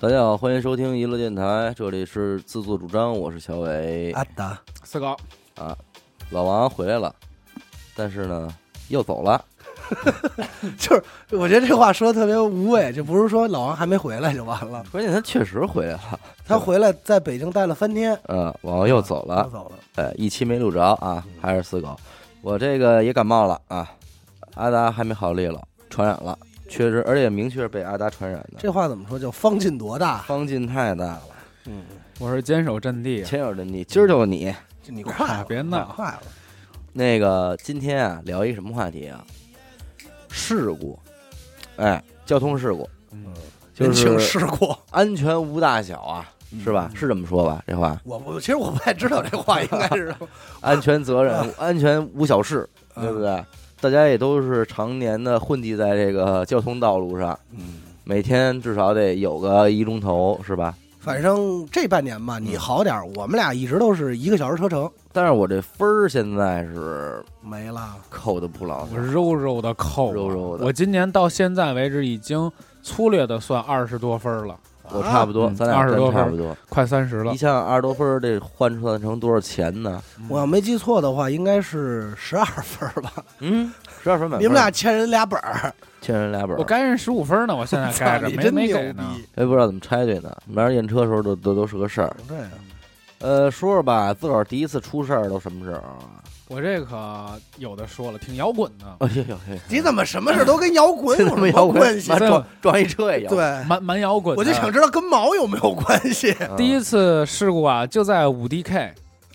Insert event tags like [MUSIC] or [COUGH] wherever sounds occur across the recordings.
大家好，欢迎收听娱乐电台，这里是自作主张，我是小伟。阿达，四狗，啊。老王回来了，但是呢又走了，[LAUGHS] 就是我觉得这话说的特别无谓，就不是说老王还没回来就完了，关键他确实回来了，他回来在北京待了三天，嗯，老王又走了，又走了，哎，一期没录着啊，还是四狗，我这个也感冒了啊，阿达还没好利落，传染了，确实，而且明确是被阿达传染的，这话怎么说？叫方劲多大？方劲太大了，嗯，我是坚守阵地。坚守阵地，今儿就你就你快了，别闹快了，那个今天啊聊一什么话题啊？事故，哎，交通事故，嗯，就是事故，安全无大小啊，是吧？是这么说吧？这话，我我其实我不太知道这话应该是，[LAUGHS] 安全责任，安全无小事，嗯对不对？大家也都是常年的混迹在这个交通道路上，嗯，每天至少得有个一钟头，是吧？反正这半年吧，你好点儿，我们俩一直都是一个小时车程，但是我这分儿现在是没了，扣的不老实我，肉肉的扣啊，肉肉的我今年到现在为止已经粗略的算二十多分了，我差不多，嗯咱俩20真多分差不多。快三十了一。像二十多分儿，这换算成多少钱呢？我要没记错的话，应该是十二分儿吧？嗯，十二分满分。你们俩欠人俩本儿，欠人俩本儿我，该人十五分呢，我现在该着你没真牛没给呢。逼，也不知道怎么拆对呢。明儿验车的时候都都都是个事儿。呃，说说吧，自个儿第一次出事儿都什么时候啊？我这可有的说了，挺摇滚的，哎呦呦嘿，你怎么什么事都跟摇滚 [LAUGHS] 有什么摇滚关系妈？撞撞一车也摇。，对，蛮蛮摇滚的。我就想知道跟毛有没有关系。第一次事故啊，就在五 DK，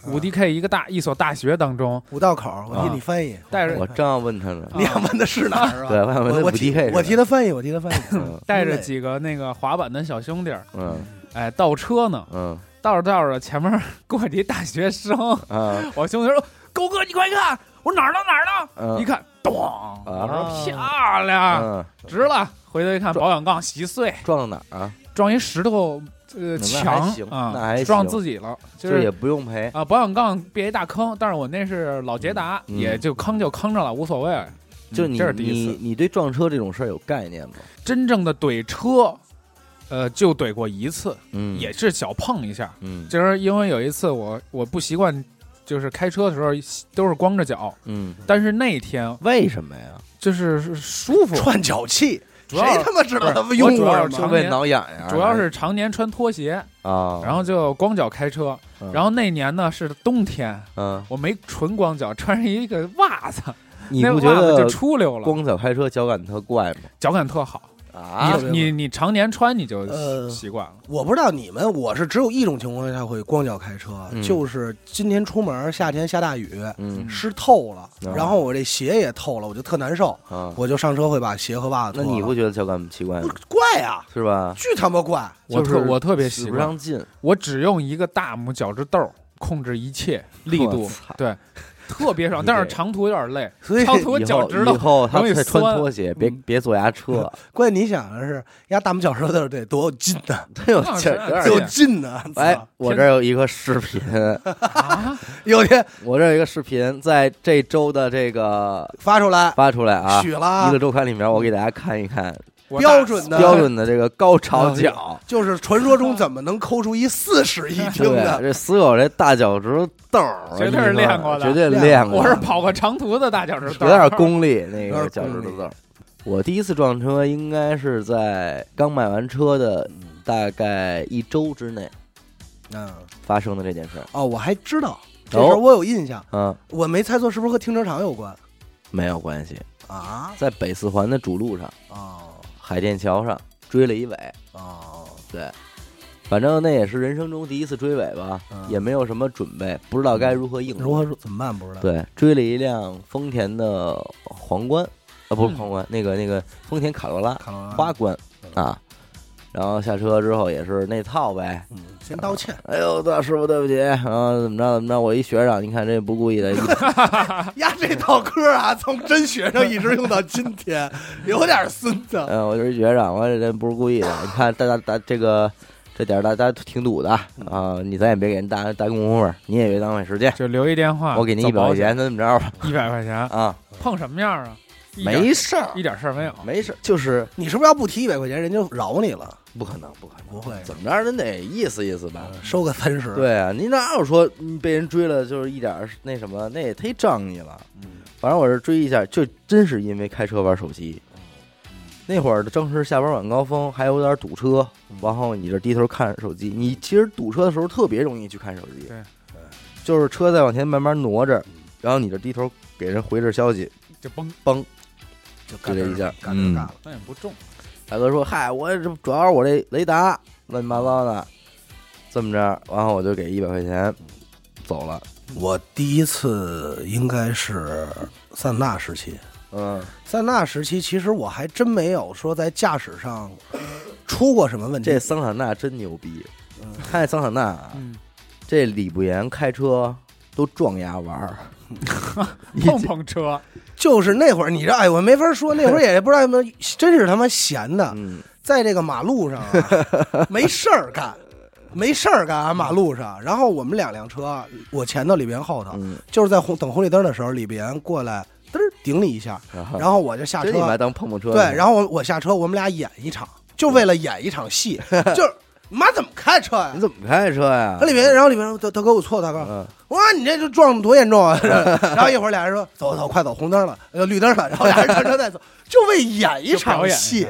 五 DK 一个大一所大学当中，五道口，我替你翻译。带着我正要问他呢。你想问的是哪儿？对，我想问他五我我替 DK 我替他翻译，我替他翻译。嗯 [LAUGHS] 带着几个那个滑板的小兄弟儿，嗯哎，倒车呢，嗯倒着倒着，前面过去一大学生，嗯 [LAUGHS] 我兄弟说：“狗哥，你快看！”我哪儿呢哪儿呢？嗯一看，咚！我说啊漂亮，嗯，值了。回头一看，保险杠稀碎，撞到哪儿啊？撞一石头呃那还墙行那还啊，行撞自己了，就是也不用赔。啊，保险杠别一大坑，但是我那是老捷达，嗯也就坑就坑着了，无所谓。就你嗯这是第一你次，你对撞车这种事儿有概念吗？真正的怼车，呃，就怼过一次，嗯，也是小碰一下。嗯就是因为有一次我我不习惯，就是开车的时候都是光着脚，嗯，但是那天为什么呀？就是舒服，串脚气，主要谁他妈知道他们用我主要是过什么？是为挠痒痒，主要是常年穿拖鞋，啊，然后就光脚开车。嗯然后那年呢是冬天，嗯，我没纯光脚，穿上一个袜子，你那不觉得袜子就出溜了，光脚开车脚感特怪吗？脚感特好。啊你你你常年穿你就呃习惯了。我不知道你们，我是只有一种情况下会光脚开车，嗯就是今天出门，夏天下大雨，嗯湿透了，嗯然后我这鞋也透了，我就特难受，啊，我就上车会把鞋和袜子那脱了。你不觉得脚感奇怪吗？怪呀？是吧？巨他妈怪！我特我特别使习惯，不上劲，我只用一个大拇脚趾豆控制一切力度，对，特别爽。但是长途有点累，所以长途以后以脚趾头后 [LAUGHS] 他容易再穿拖鞋，别嗯。别坐牙车，[LAUGHS] 关键你想的是，压大拇脚趾头得多有劲呢，他有那是劲儿有劲劲呢！哎，我这儿有一个视频，啊，[LAUGHS] 有天我这儿有一个视频，在这周的这个发出来，发出来啊，许了。啊一个周刊里面，我给大家看一看。我标准的标准的这个高潮脚。[LAUGHS] 就是传说中怎么能抠出一四室一厅，的？这死狗这大脚趾头豆儿，绝对是练过的绝对练练过。我是跑过长途的大脚趾头，有点功力，那个脚趾头豆儿。我第一次撞车应该是在刚买完车的大概一周之内嗯，发生的这件事。哦，我还知道这事儿，我有印象，嗯，我没猜错，是不是和停车场有关没有关系，啊？在北四环的主路上，哦海淀桥上追了一尾。哦，对，反正那也是人生中第一次追尾吧，嗯也没有什么准备，不知道该如何应如何。怎么办？不知道。对，追了一辆丰田的皇冠，啊，不是嗯皇冠，那个那个丰田卡罗拉花冠啊。然后下车之后也是那套呗，嗯，先道歉，哎呦，大师傅对不起，然后怎么着怎么着，我一学长，你看这不故意的，一 [LAUGHS] 呀，这套嗑啊，从真学生一直用到今天，有点孙子。[LAUGHS] 嗯，我就是一学长，我这人不是故意的，你看大家大这个这点儿大家挺堵的啊，你咱也别给人搭搭功夫，你也别浪费时间，就留一电话，我给您一百块钱，那怎么着吧？一百块钱，啊，碰什么样啊？没事儿，一点事儿没有。没事儿，就是你是不是要不提一百块钱，人就饶你了？不可能，不可能，不会怎么着人得意思意思吧？收个三十。，对啊，你哪有说你被人追了就是一点那什么，那也忒仗义了。嗯反正我是追一下，就真是因为开车玩手机。那会儿正是下班晚高峰，还有点堵车，然后你这低头看手机，你其实堵车的时候特别容易去看手机。对，就是车在往前慢慢挪着，然后你这低头给人回着消息，就崩，就干就这一下干这干了。那也不重。大哥说：“嗨，我这主要是我这雷达乱七八糟的，这么着，然后我就给一百块钱走了。我第一次应该是塞纳时期，嗯，塞纳时期其实我还真没有说在驾驶上出过什么问题。这桑塔纳真牛逼，嗯看这桑塔纳这李不言开车都撞牙玩儿，[LAUGHS] 你 [LAUGHS] 碰碰车，就是那会儿，你这哎，我没法说，那会儿 [LAUGHS] 也不知道什么，真是他妈闲的，嗯，在这个马路上啊，[LAUGHS] 没事儿干，没事儿干啊，马路上。然后我们两辆车，我前头，李斌后头，嗯，就是在红等红绿灯的时候，李斌过来嘚儿顶你一下，然后我就下车当碰碰车？对，然后我我下车，我们俩演一场，就为了演一场戏，就是你妈怎么开车呀？你？怎么开车呀？他？里面，然后里面说大大哥，我错，大哥，嗯，哇，你这就撞的多严重啊！[LAUGHS] 然后一会儿俩人说走走，快走，红灯了，呃，绿灯了，然后俩人上车再走，就为演一场戏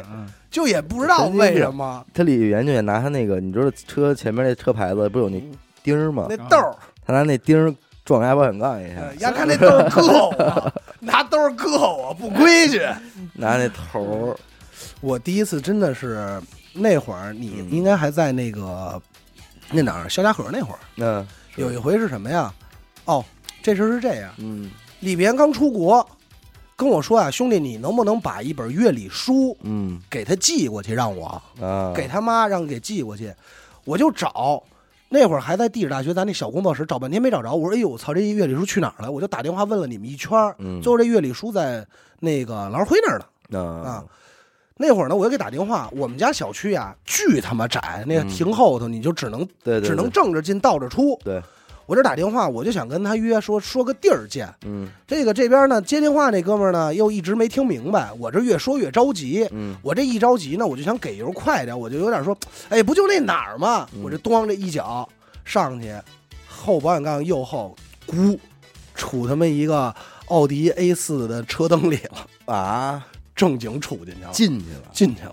就也不知道为什么。他李元就也拿他那个，你知道车前面那车牌子不有那钉儿吗？那？豆儿，他拿那钉儿撞压保险杠一下。呃，丫看那豆儿硌我，[LAUGHS] 拿兜儿硌我，不规矩。[LAUGHS] 拿那头儿，我第一次真的是那会儿，你嗯。应该还在那个那哪儿肖家河那会儿，嗯，有一回是什么呀？哦，这事儿是这样，嗯。李别刚出国，跟我说啊，兄弟，你能不能把一本乐理书嗯。给他寄过去，让我啊，给他妈让给寄过去，我就找。那会儿还在地质大学咱那小工作室找半天没找着，我说哎呦我操，这乐理书去哪儿了？我就打电话问了你们一圈儿，嗯。最后这乐理书在那个郎辉那儿呢。啊。啊，那会儿呢，我又给打电话，我们家小区啊巨他妈窄，那个嗯停后头你就只能对对，只能正着进倒着出。对，我这打电话，我就想跟他约说说个地儿见。嗯这个这边呢接电话那哥们儿呢又一直没听明白，我这越说越着急。嗯我这一着急呢，我就想给油快点，我就有点说，哎，不就那哪儿吗？嗯我这咣这一脚上去，后保险杠右后，咕，杵他妈一个奥迪 A 四的车灯里了，啊，正经杵进去了，进去了。进去了，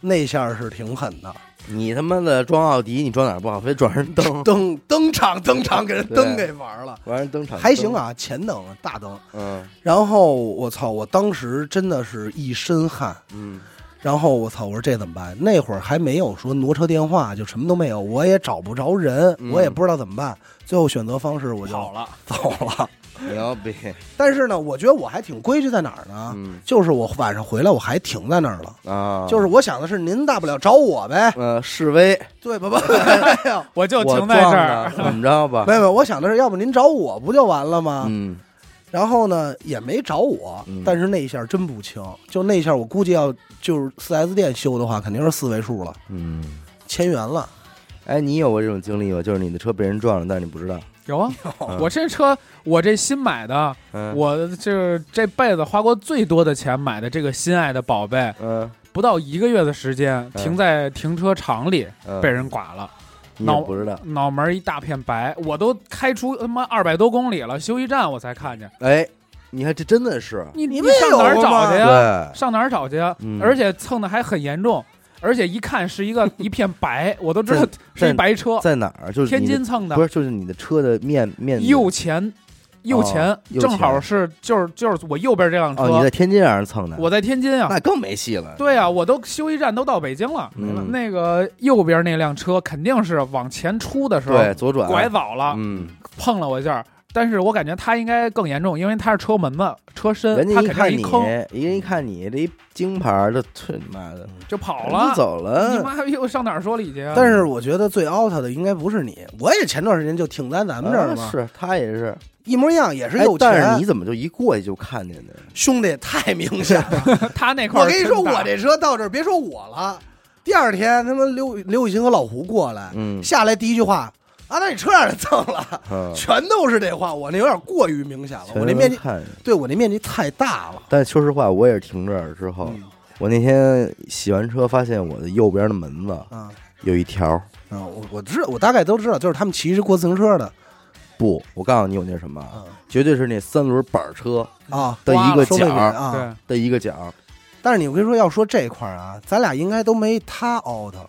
那下是挺狠的，你他妈的装奥迪，你装哪儿不好，非装人灯，登登场登场给人对灯给玩了，玩人灯场还行，啊，前灯大灯。嗯然后我操，我当时真的是一身汗。嗯然后我操，我说这怎么办？那会儿还没有说挪车电话，就什么都没有，我也找不着人，嗯我也不知道怎么办。最后选择方式我就好了，[LAUGHS] 走了。[LAUGHS] 牛逼，但是呢，我觉得我还挺规矩在哪儿呢？嗯就是我晚上回来我还停在那儿了。啊，就是我想的是，您大不了找我呗，呃示威，对吧？不，没有，[LAUGHS] 我就停在这儿，。怎么着吧？[LAUGHS] 没有，没有，我想的是，要不您找我不就完了吗？嗯然后呢，也没找我，嗯但是那一下真不轻，就那一下，我估计要就是四 S 店修的话，肯定是四位数了，嗯，千元了。哎，你有过这种经历吗？就是你的车被人撞了，但是你不知道，有啊，嗯 [LAUGHS] 我这车我这新买的，嗯。我就是这辈子花过最多的钱买的这个心爱的宝贝，嗯。不到一个月的时间，停在停车场里嗯，被人剐了，你也脑不知道，脑门一大片白，我都开出他妈二百多公里了，休息站我才看见。哎，你看这真的是，你你们上哪儿有吗找去呀？对，上哪儿找去呀？嗯。而且蹭的还很严重，而且一看是一个 [LAUGHS] 一片白，我都知道是一白车，在哪儿？就是天津蹭的不，是，就是你的车的面面右前，右前右正好是就是就是我右边这辆哦，你在，天津让人蹭的，我在天津啊，那更没戏了。对啊，我都休息站都到北京了。嗯那个右边那辆车肯定是往前出的时候对，左转拐早了，嗯，碰了我一下。但是我感觉他应该更严重，因为他是车门子、车身，人他肯定家一看你，一坑一人一看你这一金牌的，这去你妈的，就跑了就了。走你了。妈逼我上哪儿说理去啊？但是我觉得最 out 的应该不是你，我也前段时间就停在咱们这儿嘛，啊是他也是，一模一样，也是哎有钱。但是你怎么就一过去就看见的？兄弟太明显了，[LAUGHS] 他那块儿我跟你说，我这车到这儿，别说我了，第二天他妈刘刘雨欣和老胡过来，嗯，下来第一句话，啊，那你车让人蹭了，嗯，[LAUGHS] 全都是这话，我那有点过于明显了。我那面积，看见。对我那面积太大了。但说实话，我也是停这儿之后，嗯我那天洗完车，发现我的右边的门子啊有一条。啊，我我知道我大概都知道，就是他们骑着过自行车的不，我告诉你，有那什么，啊绝对是那三轮板车啊的一个收费角儿啊。对，的一个角。但是你我跟你说，要说这块儿啊，咱俩应该都没他凹头。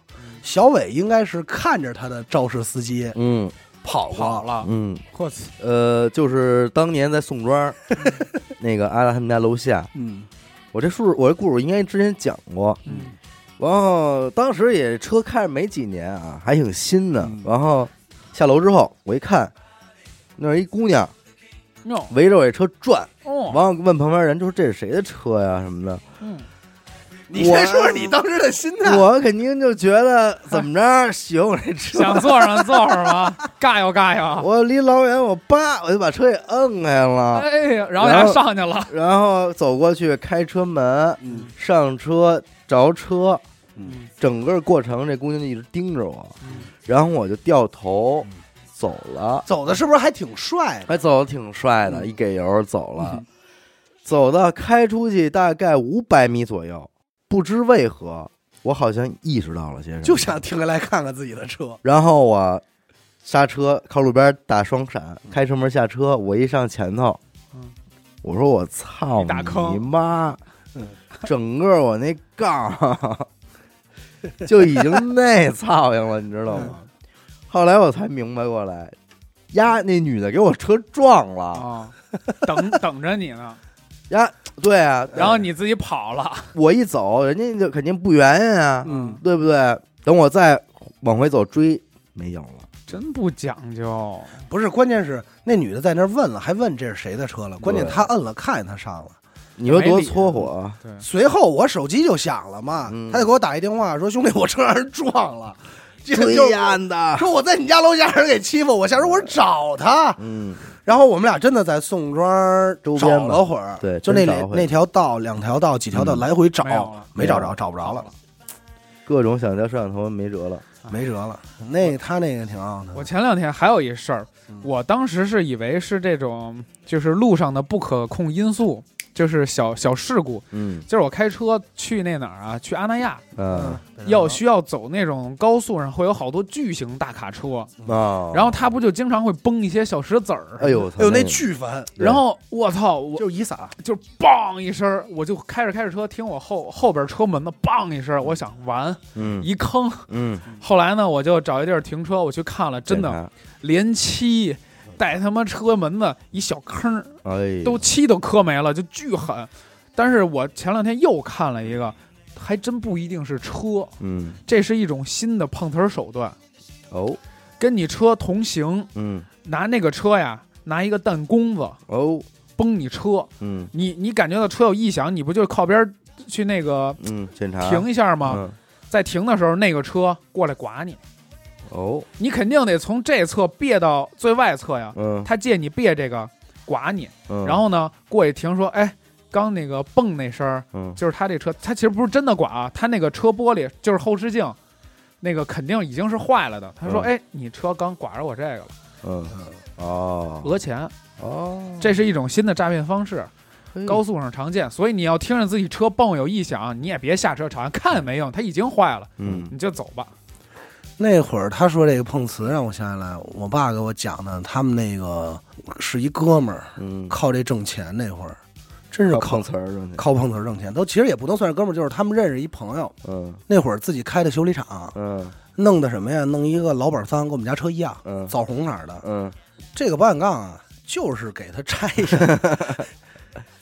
小伟应该是看着他的肇事司机嗯。跑过。跑了，嗯，我操，呃，就是当年在宋庄，[LAUGHS] 那个阿达他们家楼下，嗯。我这故事我这故事应该之前讲过。嗯。然后当时也车开着没几年啊，还挺新的嗯。然后下楼之后，我一看，那儿一姑娘哟。围着我这车转，哦，完了问旁边人，就说这是谁的车呀什么的。嗯，你先说说你当时的心态。我肯定就觉得怎么着喜欢我这车，想坐上坐上吧？尬悠尬悠，我离老远我叭我就把车给摁开了，哎呀，然后俩上去了，然后走过去开车门嗯上车着车，嗯整个过程这姑娘就一直盯着我，嗯然后我就掉头走了，走的是不是还挺帅的？还走的挺帅的，嗯一给油走了嗯，走到开出去大概五百米左右，不知为何我好像意识到了些什么，就想停下来看看自己的车。然后我刹车靠路边打双闪，开车门下车，我一上前头嗯，我说我操你妈嗯！整个我那杠就已经那操性了，你知道吗？后来我才明白过来，呀，那女的给我车撞了，啊，等等着你呢，呀，对啊，然后你自己跑了，我一走，人家就肯定不原谅啊，嗯，对不对？等我再往回走追，没有了。真不讲究，不是，关键是那女的在那儿问了，还问这是谁的车了。关键她摁了，看见她上了。你说多搓火？对，随后我手机就响了嘛，嗯她就给我打一电话说：“兄弟，我车让人撞了。”这追就呀的，说我在你家楼下让人给欺负我，下时候我找他，嗯，然后我们俩真的在宋庄找周边吧了会儿，对就那那条道两条道几条道嗯来回找没，没找着，找不着了，各种想调摄像头没辙了。没辙了。那他那个挺好的，我前两天还有一事儿嗯，我当时是以为是这种就是路上的不可控因素，就是小小事故。嗯。就是我开车去那哪儿啊，去阿那亚，嗯。要需要走那种高速上会有好多巨型大卡车，啊，然后它不就经常会崩一些小石子儿？哎呦，哎呦，那巨烦，然后我操，我就一撒，就梆一声，我就开着开着车，听我后后边车门的梆一声，我想完嗯。一坑。嗯，后来呢，我就找一地儿停车，我去看了，真的连漆带他妈车门子一小坑哎，都漆都磕没了，就巨狠。但是我前两天又看了一个，还真不一定是车，嗯。这是一种新的碰瓷儿手段，哦。跟你车同行，嗯。拿那个车呀，拿一个弹弓子哦崩你车，嗯。你你感觉到车有异响，你不就靠边去那个嗯，检查停一下吗？嗯。在停的时候，那个车过来剐你，哦。你肯定得从这侧别到最外侧呀。嗯。他借你别这个剐你，嗯，然后呢过去停说，哎，刚那个蹦那声儿，嗯。就是他这车，他其实不是真的剐啊，他那个车玻璃就是后视镜，那个肯定已经是坏了的。他说，嗯哎，你车刚剐着我这个了，嗯。哦。讹钱，哦，这是一种新的诈骗方式，高速上常见。所以你要听着自己车蹦有异响，你也别下车查，看也没用，它已经坏了，嗯。你就走吧。那会儿他说这个碰瓷，让我想起来，我爸给我讲的，他们那个是一哥们儿，嗯，靠这挣钱那会儿，真是靠靠碰瓷儿挣钱，靠碰瓷儿挣钱，都其实也不能算是哥们儿，就是他们认识一朋友，嗯那会儿自己开的修理厂，嗯弄的什么呀？弄一个老板桑，跟我们家车一样，嗯枣红色的。嗯这个保险杠啊，就是给他拆下。[LAUGHS]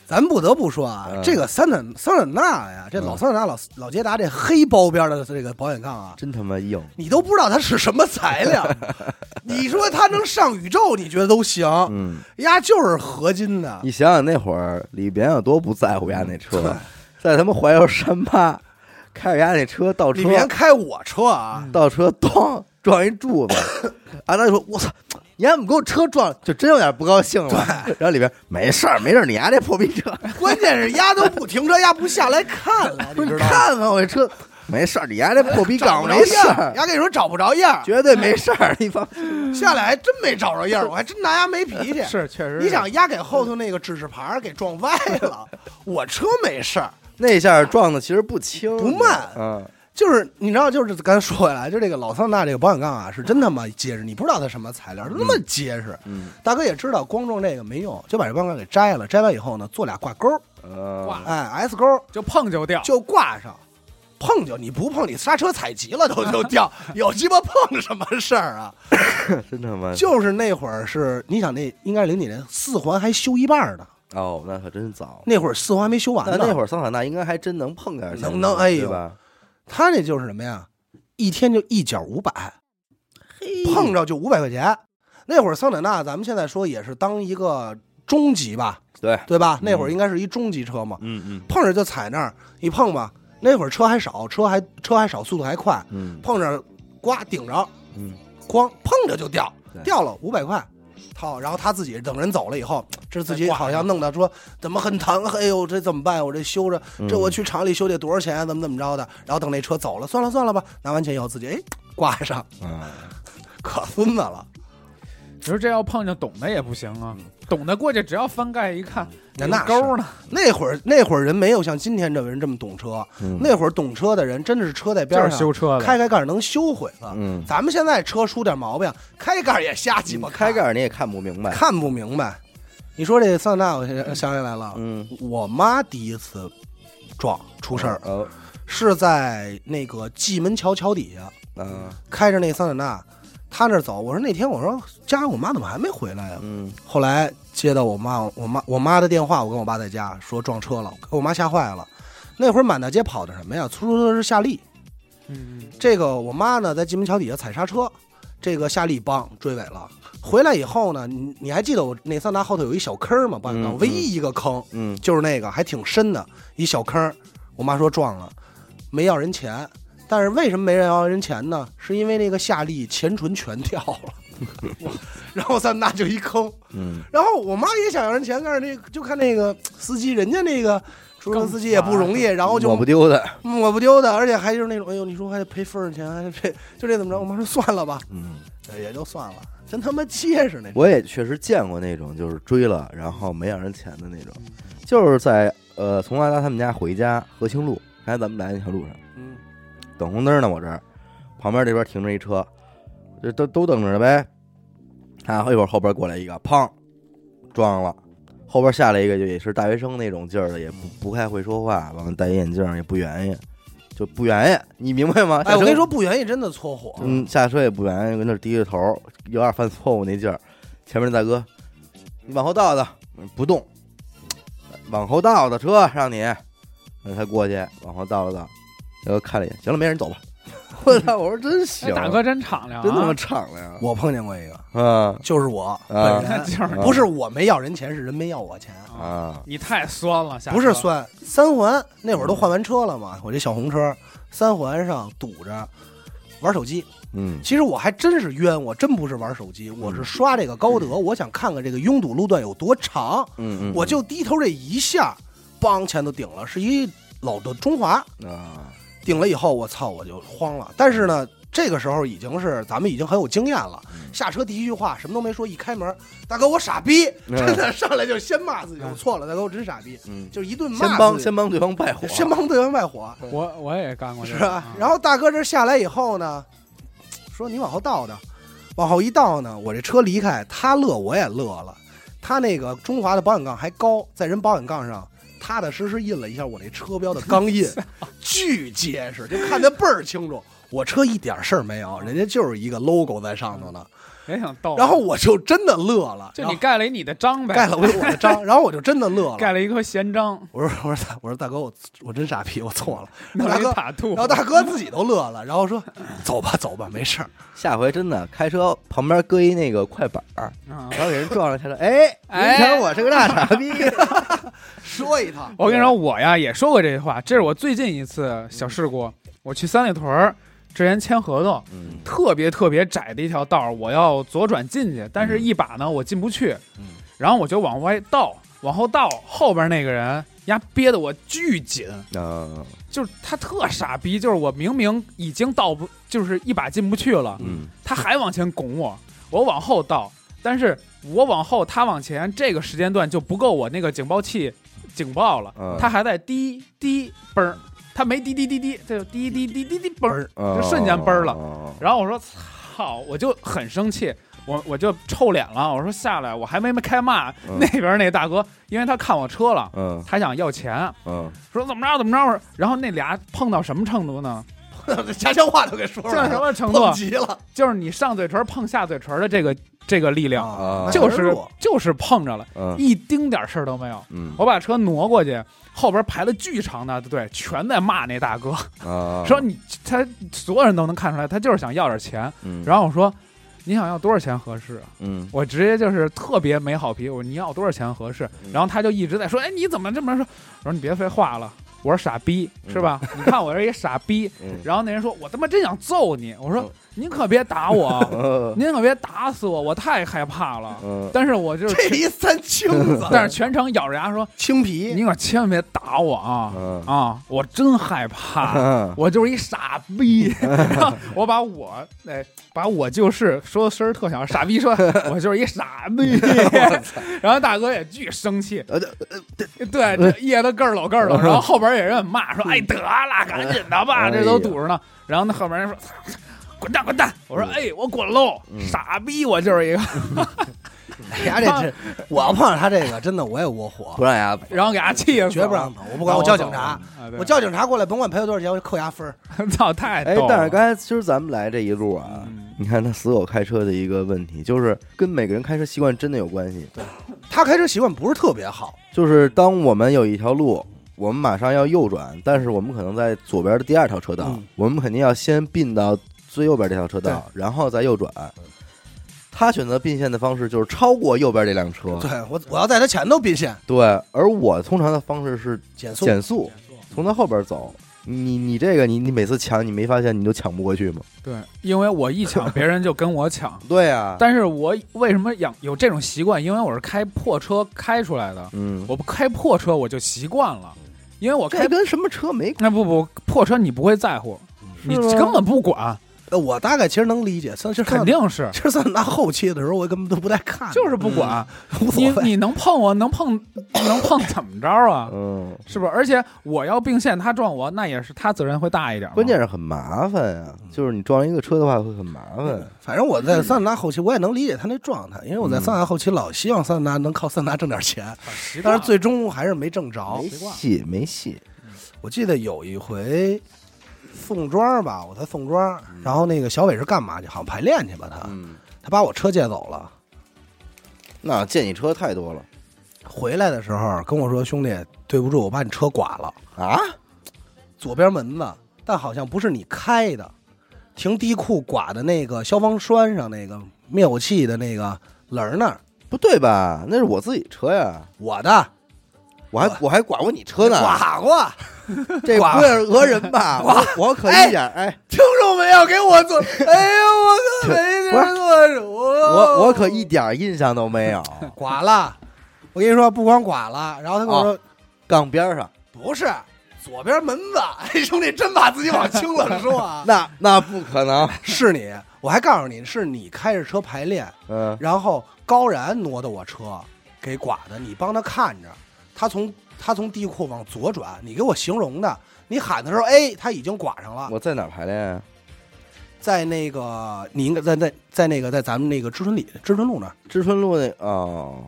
咱不得不说啊，嗯这个桑塔桑塔纳呀，这老嗯桑塔纳老老捷达这黑包边的这个保险杠啊，真他妈硬，你都不知道它是什么材料。[LAUGHS] 你说它能上宇宙，你觉得都行？嗯，呀，就是合金的。你想想那会儿李边有多不在乎丫那车对，在他妈怀柔山坝开着丫那车倒车里，边开我车啊，嗯倒车咚撞一柱子，[LAUGHS] 啊，他就说：“我操，你还怎么给我车撞？”就真有点不高兴了。然后里边没事儿，没事儿，你丫这破逼车，[LAUGHS] 关键是丫都不停车，丫不下来看了，不是你你知道？看看我这车，没事儿，你丫这破逼找岗不着没事样儿，儿，丫跟你说找不着样儿，绝对没事儿，你放。下来还真没找着样儿，我还真拿丫没脾气。[LAUGHS] 是确实，你想压给后头那个指示牌给撞歪了，我车没事儿，那下撞的其实不轻，不慢嗯，就是你知道，就是刚才说回来，就这个老桑塔纳这个保险杠啊，是真他妈结实，你不知道它什么材料，那么结实。嗯大哥也知道光撞这个没用，就把这保险杠给摘了，摘完以后呢，做俩挂钩儿，嗯，挂哎，S 钩就碰就掉，就挂上。碰就你不碰，你刹车踩急了都就掉，[LAUGHS] 有鸡巴碰什么事儿啊？[COUGHS] 真他妈就是那会儿是，你想那应该是零几年，四环还修一半儿呢，哦，那可真早。那会儿四环还没修完呢。但那会儿桑塔纳应该还真能碰点钱呢，能能哎呦对吧？他那就是什么呀？一天就一角五百，碰着就五百块钱。那会儿桑塔纳，咱们现在说也是当一个中级吧，对，对吧？嗯那会儿应该是一中级车嘛，嗯嗯碰着就踩那儿一碰吧。那会儿车还少，车还车还少，速度还快，嗯碰着呱顶着，嗯，哐碰着就掉，掉了五百块。套，然后他自己等人走了以后，这自己好像弄的说怎么很疼，哎呦这怎么办？我这修着，这嗯我去厂里修得多少钱？啊怎么怎么着的？然后等那车走了，算了算了吧，拿完钱以后自己哎挂上，啊，[LAUGHS] 可孙子了。你说这要碰见懂的也不行啊，懂得过去只要翻盖一看，有那那钩呢，那会儿那会儿人没有像今天这人这么懂车，嗯。那会儿懂车的人真的是车在边上修车，开开盖能修毁了。嗯，咱们现在车出点毛病，开盖也瞎鸡巴开盖你也看不明白，看不明白。你说这桑塔纳，我想想起来了，嗯，我妈第一次撞出事儿，哦，是在那个蓟门桥桥底下，嗯，开着那桑塔纳，她那儿走。我说那天我说家我妈怎么还没回来呀、嗯后来接到我妈我妈我妈的电话，我跟我爸在家说撞车了，给我妈吓坏了。那会儿满大街跑的什么呀？出租车是夏利，嗯，这个我妈呢在金门桥底下踩刹车，这个夏利帮追尾了。回来以后呢，你你还记得我那桑达后头有一小坑吗？保险杠、嗯唯一一个坑，嗯就是那个还挺深的一小坑。我妈说撞了，没要人钱。但是为什么没人要人钱呢？是因为那个夏利前唇全掉了，[LAUGHS] 然后桑塔纳就一坑。嗯然后我妈也想要人钱，但是那个就看那个司机，人家那个出租车司机也不容易，然后就抹不丢的，我不丢的，而且还就是那种，哎呦，你说还得赔份儿钱，还得赔，就这怎么着？我妈说算了吧，嗯，也就算了，真他妈结实那种。我也确实见过那种，就是追了然后没让人钱的那种，就是在呃从阿达他们家回家和清路，刚才咱们来那条路上嗯，等红灯呢，我这儿旁边这边停着一车，这都都等着呢呗，啊，一会儿后边过来一个，砰，撞了。后边下来一个，就也是大学生那种劲儿的，也不不太会说话，完了戴一眼镜也不愿意，就不愿意，你明白吗？哎，我跟你说，不愿意真的搓火。嗯，下车也不愿意，跟那儿低着头，有点犯错误那劲儿。前面那大哥，你往后倒倒，不动，往后倒倒车让你，让他过去往后倒了倒，然后看了一眼，行了，没人走吧。[LAUGHS] 我操！我说真行，哎，大哥真敞亮啊，真他妈敞亮我碰见过一个，嗯就是我啊本人，[LAUGHS] 就是啊不是我没要人钱，是人没要我钱。啊！你太酸了，下，不是酸，三环那会儿都换完车了嘛，我这小红车，三环上堵着玩手机。嗯其实我还真是冤，我真不是玩手机，我是刷这个高德，我想看看这个拥堵路段有多长，嗯嗯，我就低头这一下，梆前头顶了，是一老的中华，啊，顶了以后，我操，我就慌了。但是呢，这个时候已经是咱们已经很有经验了。嗯下车第一句话什么都没说，一开门，大哥我傻逼，嗯真的上来就先骂自己，我错了，大哥我真傻逼，嗯，就一顿骂先帮先帮对方败火，先帮对方败火，我我也干过这是吧个啊？然后大哥这下来以后呢，说你往后倒倒，往后一倒呢，我这车离开，他乐我也乐了。他那个中华的保险杠还高，在人保险杠上踏踏实实印了一下我那车标的钢印，[LAUGHS] 巨结实，就看得倍儿清楚。我车一点事儿没有，人家就是一个 logo 在上头呢。也想逗，然后我就真的乐了，就你盖了一你的章呗，盖了我我的章，然后我就真的乐了。[LAUGHS] 盖了一颗闲章，我说我说大我说大哥我我真傻逼，我错了。弄了大哥塔兔，然后大哥自己都乐了，然后说走吧走吧，没事儿。[LAUGHS] 下回真的开车旁边搁一那个快板儿，啊然后给人撞了下车，哎，哎您瞧我是个大傻逼，[LAUGHS] 说一套，我跟你说，我呀也说过这句话，这是我最近一次小事故。我去三里屯儿之前签合同，嗯。特别特别窄的一条道，我要左转进去，但是一把呢我进不去，嗯。然后我就往外倒，往后倒，后边那个人呀憋得我巨紧，啊，就是他特傻逼，就是我明明已经倒不，就是一把进不去了，嗯。他还往前拱我，我往后倒，但是我往后，他往前，这个时间段就不够我那个警报器警报了，嗯。他还在滴滴嘣儿，他没滴滴滴滴，这就滴滴滴滴滴嘣儿，啊就瞬间嘣儿了了，然后我说操，我就很生气。我我就臭脸了，我说下来，我还没没开骂，嗯那边那大哥，因为他看我车了，嗯他想要钱，嗯说怎么着怎么着，然后那俩碰到什么程度呢？[LAUGHS] 家乡话都给说出这什，么程度碰？急了就是你上嘴唇碰下嘴唇的这个这个力量，啊就是就是碰着了，嗯一丁点事儿都没有。嗯我把车挪过去，后边排了巨长的队，全在骂那大哥，啊，说你他所有人都能看出来，他就是想要点钱。嗯，然后我说你想要多少钱合适啊？嗯我直接就是特别没好皮，我说你要多少钱合适？嗯然后他就一直在说，哎，你怎么这么说？我说你别废话了，我说傻逼是吧？你看我这一傻逼。嗯，然后那人说，我他妈真想揍你。我说嗯您可别打我，[LAUGHS] 呃您可别打死我，我太害怕了。嗯但是我就是这一三青子，[LAUGHS] 但是全程咬着牙说：“青皮，您可千万别打我啊！嗯啊，我真害怕，嗯我就是一傻逼。[LAUGHS] 然后我把我哎，把我就是说的声儿特小，傻逼说我就是一傻逼。然后大哥也巨生气，呃对，这噎得咯儿喽咯儿喽。然后后边也有人骂说：“哎，得了，赶紧的吧，这都堵着呢。”然后那后边人说。滚蛋，滚蛋！我说，哎，我滚喽！嗯。傻逼，我就是一个，[LAUGHS] 哎呀，这 [LAUGHS] 这，我要碰上他这个，真的我也窝火。不，让牙然后给他气死了，绝不让碰，我不管，我叫警察，我叫警察过来，甭管赔我多少钱，我就扣牙分儿。[LAUGHS] 操，太哎但是刚才其实咱们来这一路啊，嗯。你看他死狗开车的一个问题，就是跟每个人开车习惯真的有关系。对。他开车习惯不是特别好，就是当我们有一条路，我们马上要右转，但是我们可能在左边的第二条车道，嗯。我们肯定要先并到最右边这条车道，然后再右转。他选择并线的方式就是超过右边这辆车，对我我要在他前头并线对，而我通常的方式是减速，减速，从他后边走。你你这个你你每次抢，你没发现你都抢不过去吗？对，因为我一抢，别人就跟我抢。[LAUGHS] 对啊，但是我为什么养有这种习惯？因为我是开破车开出来的，嗯，我不开破车我就习惯了，因为我开跟什么车没关那不不破车你不会在乎，你根本不管，呃我大概其实能理解，其实肯。定是其实桑塔纳后期的时候，我根本都不带看，就是不管。无所谓。你你能碰我，能碰能碰怎么着啊？嗯，是不是？而且我要并线，他撞我，那也是他责任会大一点嘛。关键是很麻烦呀、就是你撞一个车的话会很麻烦。反正我在桑塔纳后期，我也能理解他那状态，因为我在嗯桑塔纳后期老希望桑塔纳能靠桑塔纳挣点钱，但是最终还是没挣着没。戏，没戏。我记得有一回宋庄吧，我在宋庄，然后那个小伟是干嘛去？好像排练去吧，他嗯，他把我车借走了。那借你车太多了回来的时候跟我说：“兄弟，对不住，我把你车剐了，啊！左边门子，但好像不是你开的，停地库剐的那个消防栓上那个灭火器的那个棱儿那儿，不对吧？那是我自己车呀，我的我还我还剐过你车呢。剐过。[LAUGHS] 这不是讹人吧？[LAUGHS] 我我可一点哎，听众们要给我做，[LAUGHS] 哎呀，我可没地儿做主，我我可一点印象都没有。剐了。我跟你说，不光剐了，然后他跟我说、杠边上，不是左边门子，哎，兄弟真把自己往轻了说啊，那那不可能。是你，我还告诉你是你开着车排练，嗯，然后高然挪的我车给剐的，你帮他看着，他从他从地库往左转，你给我形容的，你喊的时候，哎，他已经挂上了，我在哪儿排练啊？在那个你应该在在在那个在咱们那个知春里知春路那儿，知春路那哦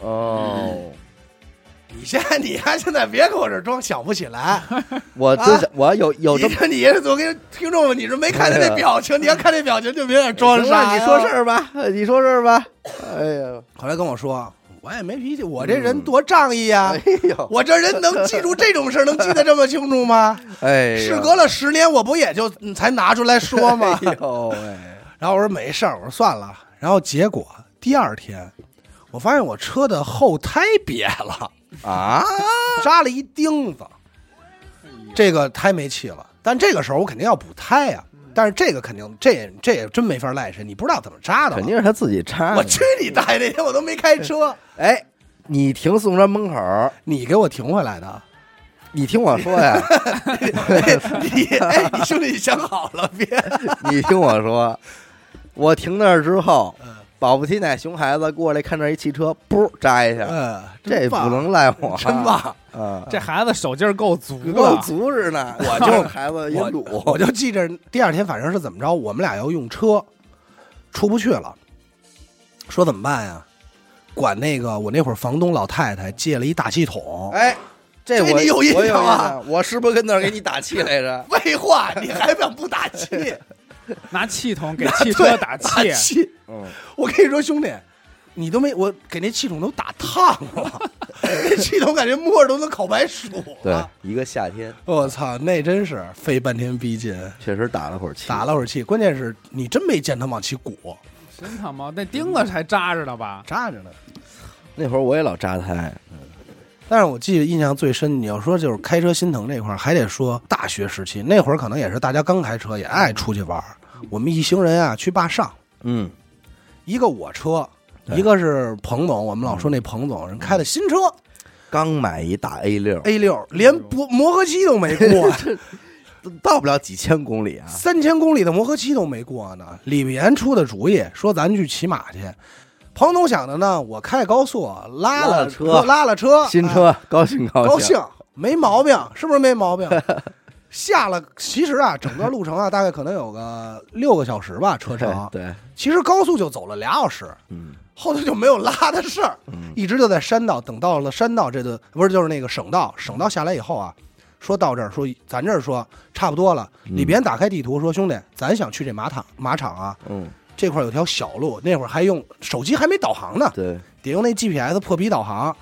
哦，你现在你还现在别给我这装想不起来，[LAUGHS] 我我有有这你这你我跟听众们，你是没看见那 [LAUGHS] 表情，你要看那表情就别点装行傻你说事儿吧，你说事儿吧。哎呀，后来跟我说，我也没脾气，我这人多仗义呀、哎呦，我这人能记住这种事儿，能记得这么清楚吗？[LAUGHS] 哎，事隔了十年，我不也就嗯才拿出来说吗？哎呦喂，然后我说没事儿，我说算了。然后结果第二天，我发现我车的后胎瘪了，啊，扎了一钉子，这个胎没气了。但这个时候我肯定要补胎呀、但是这个肯定，这也这也真没法赖谁，你不知道怎么扎的。肯定是他自己扎的。我去你大爷！那天我都没开车，[LAUGHS] 哎，你停宋山门口，你给我停回来的。你听我说呀，[LAUGHS] 你哎，你兄弟你想好了别？[LAUGHS] 你听我说，我停那儿之后，嗯保不齐哪熊孩子过来看这一汽车，噗扎一下，嗯，这不能赖我，真棒！啊！这孩子手劲儿够足够，足着呢，[LAUGHS] 我就孩子一我，我就记着第二天反正是怎么着，我们俩要用车，出不去了，说怎么办呀？管那个我那会儿房东老太太借了一大气筒，哎，这我这你有印我象啊我是不是跟那儿给你打气来着？[LAUGHS] 废话，你还想不打气？[LAUGHS] 拿气筒给 [LAUGHS] 汽车打打气，气！嗯，我跟你说，兄弟，你都没我给那气筒都打烫了，那气筒感觉摸着都能烤白薯对了。，一个夏天我操，那真是费半天逼劲，确实打了会儿气，打了会儿气，关键是你真没见他往起鼓，真他妈那钉子还扎着呢吧？扎着呢。那会儿我也老扎胎，但是我记得印象最深，你要说就是开车心疼这块儿，还得说大学时期那会儿，可能也是大家刚开车，也爱出去玩儿。我们一行人啊去坝上，嗯，一个我车，一个是彭总，我们老说那彭总人开的新车刚买一大 A 六，A 六，连磨磨合期都没过，[LAUGHS] 到不了几千公里啊，三千公里的磨合期都没过呢。李岩出的主意说咱去骑马去。彭总想的呢，我开高速拉拉了了车拉了车，新哎车高兴高兴高兴，没毛病，是不是没毛病？下了，其实啊，整个路程啊，大概可能有个六个小时吧，车程。[LAUGHS] 对，其实高速就走了俩小时，嗯后头就没有拉的事儿，嗯一直就在山道。等到了山道这个不是就是那个省道，省道下来以后啊，说到这儿，说咱这儿说差不多了。嗯里边打开地图说，兄弟，咱想去这马场马场啊，嗯，这块有条小路，那会儿还用手机还没导航呢，对，得用那 GPS 破逼导航。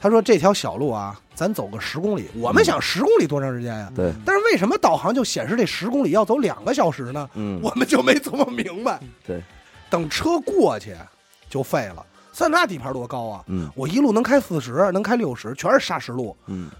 他说这条小路啊，咱走个十公里。我们想十公里多长时间呀？对，但是为什么导航就显示这十公里要走两个小时呢？嗯，我们就没琢磨明白。对，等车过去就废了。三大底盘多高啊！我一路能开四十，能开六十，全是砂石路。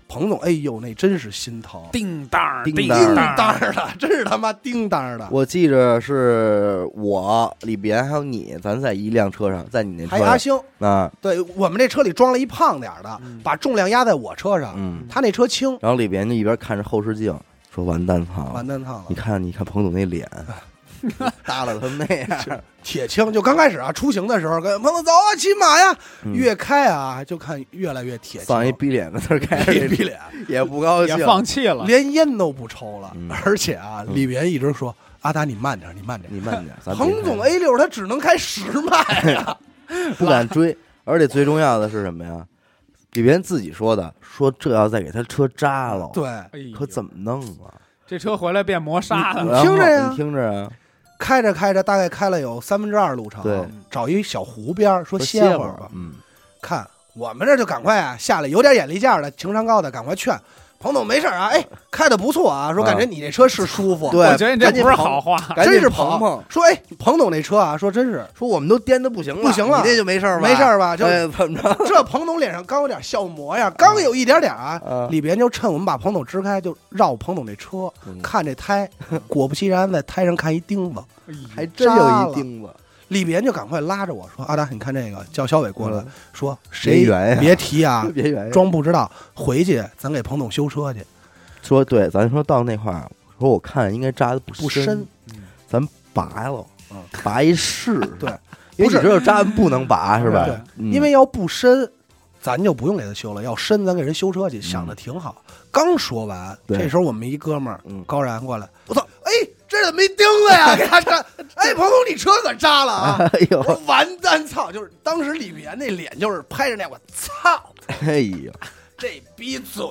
彭总，哎呦，那真是心疼，叮当叮叮叮当当的，真是他妈叮当的。我记着是我李别还有你，咱在一辆车上，在你那车还阿星，啊，对我们这车里装了一胖点的，把重量压在我车上，嗯，他那车轻，然后里边就一边看着后视镜，说完蛋操完，蛋操了你。看你看彭总那脸，耷拉成那样，铁青就刚开始啊，出行的时候跟朋友走啊，骑马呀，嗯。越开啊就看越来越铁青，放一逼脸在那儿开着，[LAUGHS] 一逼脸，也不高兴。也，放弃了，连烟都不抽了。嗯，而且啊，嗯。李岩一直说阿达你慢点，你慢点。你慢点，彭总开 A 六他只能开十迈呀，[LAUGHS] 不敢追，而且最重要的是什么呀？李别自己说的，说这要再给他车扎了，对，可怎么弄啊？这车回来变磨砂你了？听着呀。你听着啊，开着开着大概开了有三分之二路程，对，找一小湖边儿说说歇会会儿吧，嗯，看我们这就赶快啊下来，有点眼力见儿的，情商高的赶快劝彭总没事儿啊，哎，开的不错啊，说感觉你这车是舒服，对我觉得你这赶紧捧不是好话，赶紧真是彭彭，说哎，彭总那车啊，说真是说我们都颠的不行了，不行了你这就没事儿吧？没事儿吧？就哎，怎么着？[LAUGHS] 这彭总脸上刚有点笑模样，刚有一点点啊，啊里边就趁我们把彭总支开，就绕彭总那车嗯看这胎，果不其然在胎上看一钉子，还真有一钉子，里边就赶快拉着我说：“阿达，你看这个。”叫小伟过来嗯说：“谁圆呀别提啊，[LAUGHS] 别圆。装不知道，回去咱给彭总修车去，说对，咱说到那块儿，说我看应该扎的不不深，咱拔了嗯，拔一试，[LAUGHS] 对，不是因为你知道扎完不能拔是吧？对嗯因为要不深，咱就不用给他修了；要深，咱给人修车去。想的挺好。刚说完，这时候我们一哥们儿嗯高然过来，我操，哎，这怎么没钉子呀？[LAUGHS] 给他扎，哎，彭总，你车可扎了啊！[LAUGHS] 哎呦我，完蛋，操！就是当时李岩那脸就是拍着那，我操，哎呦，这逼嘴，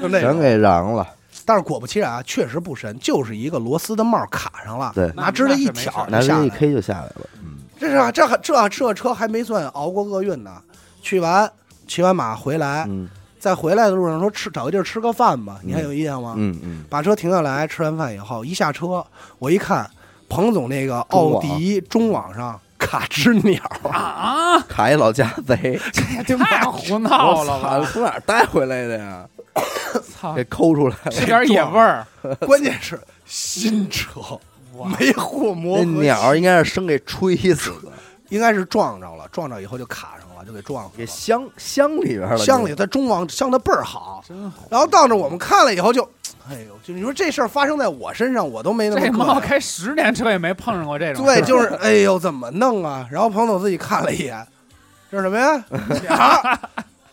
就那全。给瓤了，但是果不其然啊，确实不深，就是一个螺丝的帽卡上了，对拿指甲一挑就拿下来了。K 就下来了，嗯，这是啊，这还这这车还没算熬过厄运呢。去完骑完马回来，嗯在回来的路上说吃找个地儿吃个饭吧，你还有印象吗？嗯嗯，把车停下来，吃完饭以后一下车，我一看彭总那个奥迪中网上卡只鸟，啊啊！卡一老家贼，[LAUGHS] 这太胡闹了吧！从哪儿带回来的呀？操，给抠出来了，吃点野味儿，关键是新车没货磨那合鸟应该是生给吹死的，应该是撞着了，撞着以后就卡上了。就给撞死了。给镶镶里边了，镶里，他中网镶的倍儿好，真好。然后到那我们看了以后就，哎呦，就你说这事儿发生在我身上，我都没那这么膈应猫开十年车也没碰上过这种。对，就是哎呦，怎么弄啊？然后彭总自己看了一眼，这是什么呀？[LAUGHS] 啊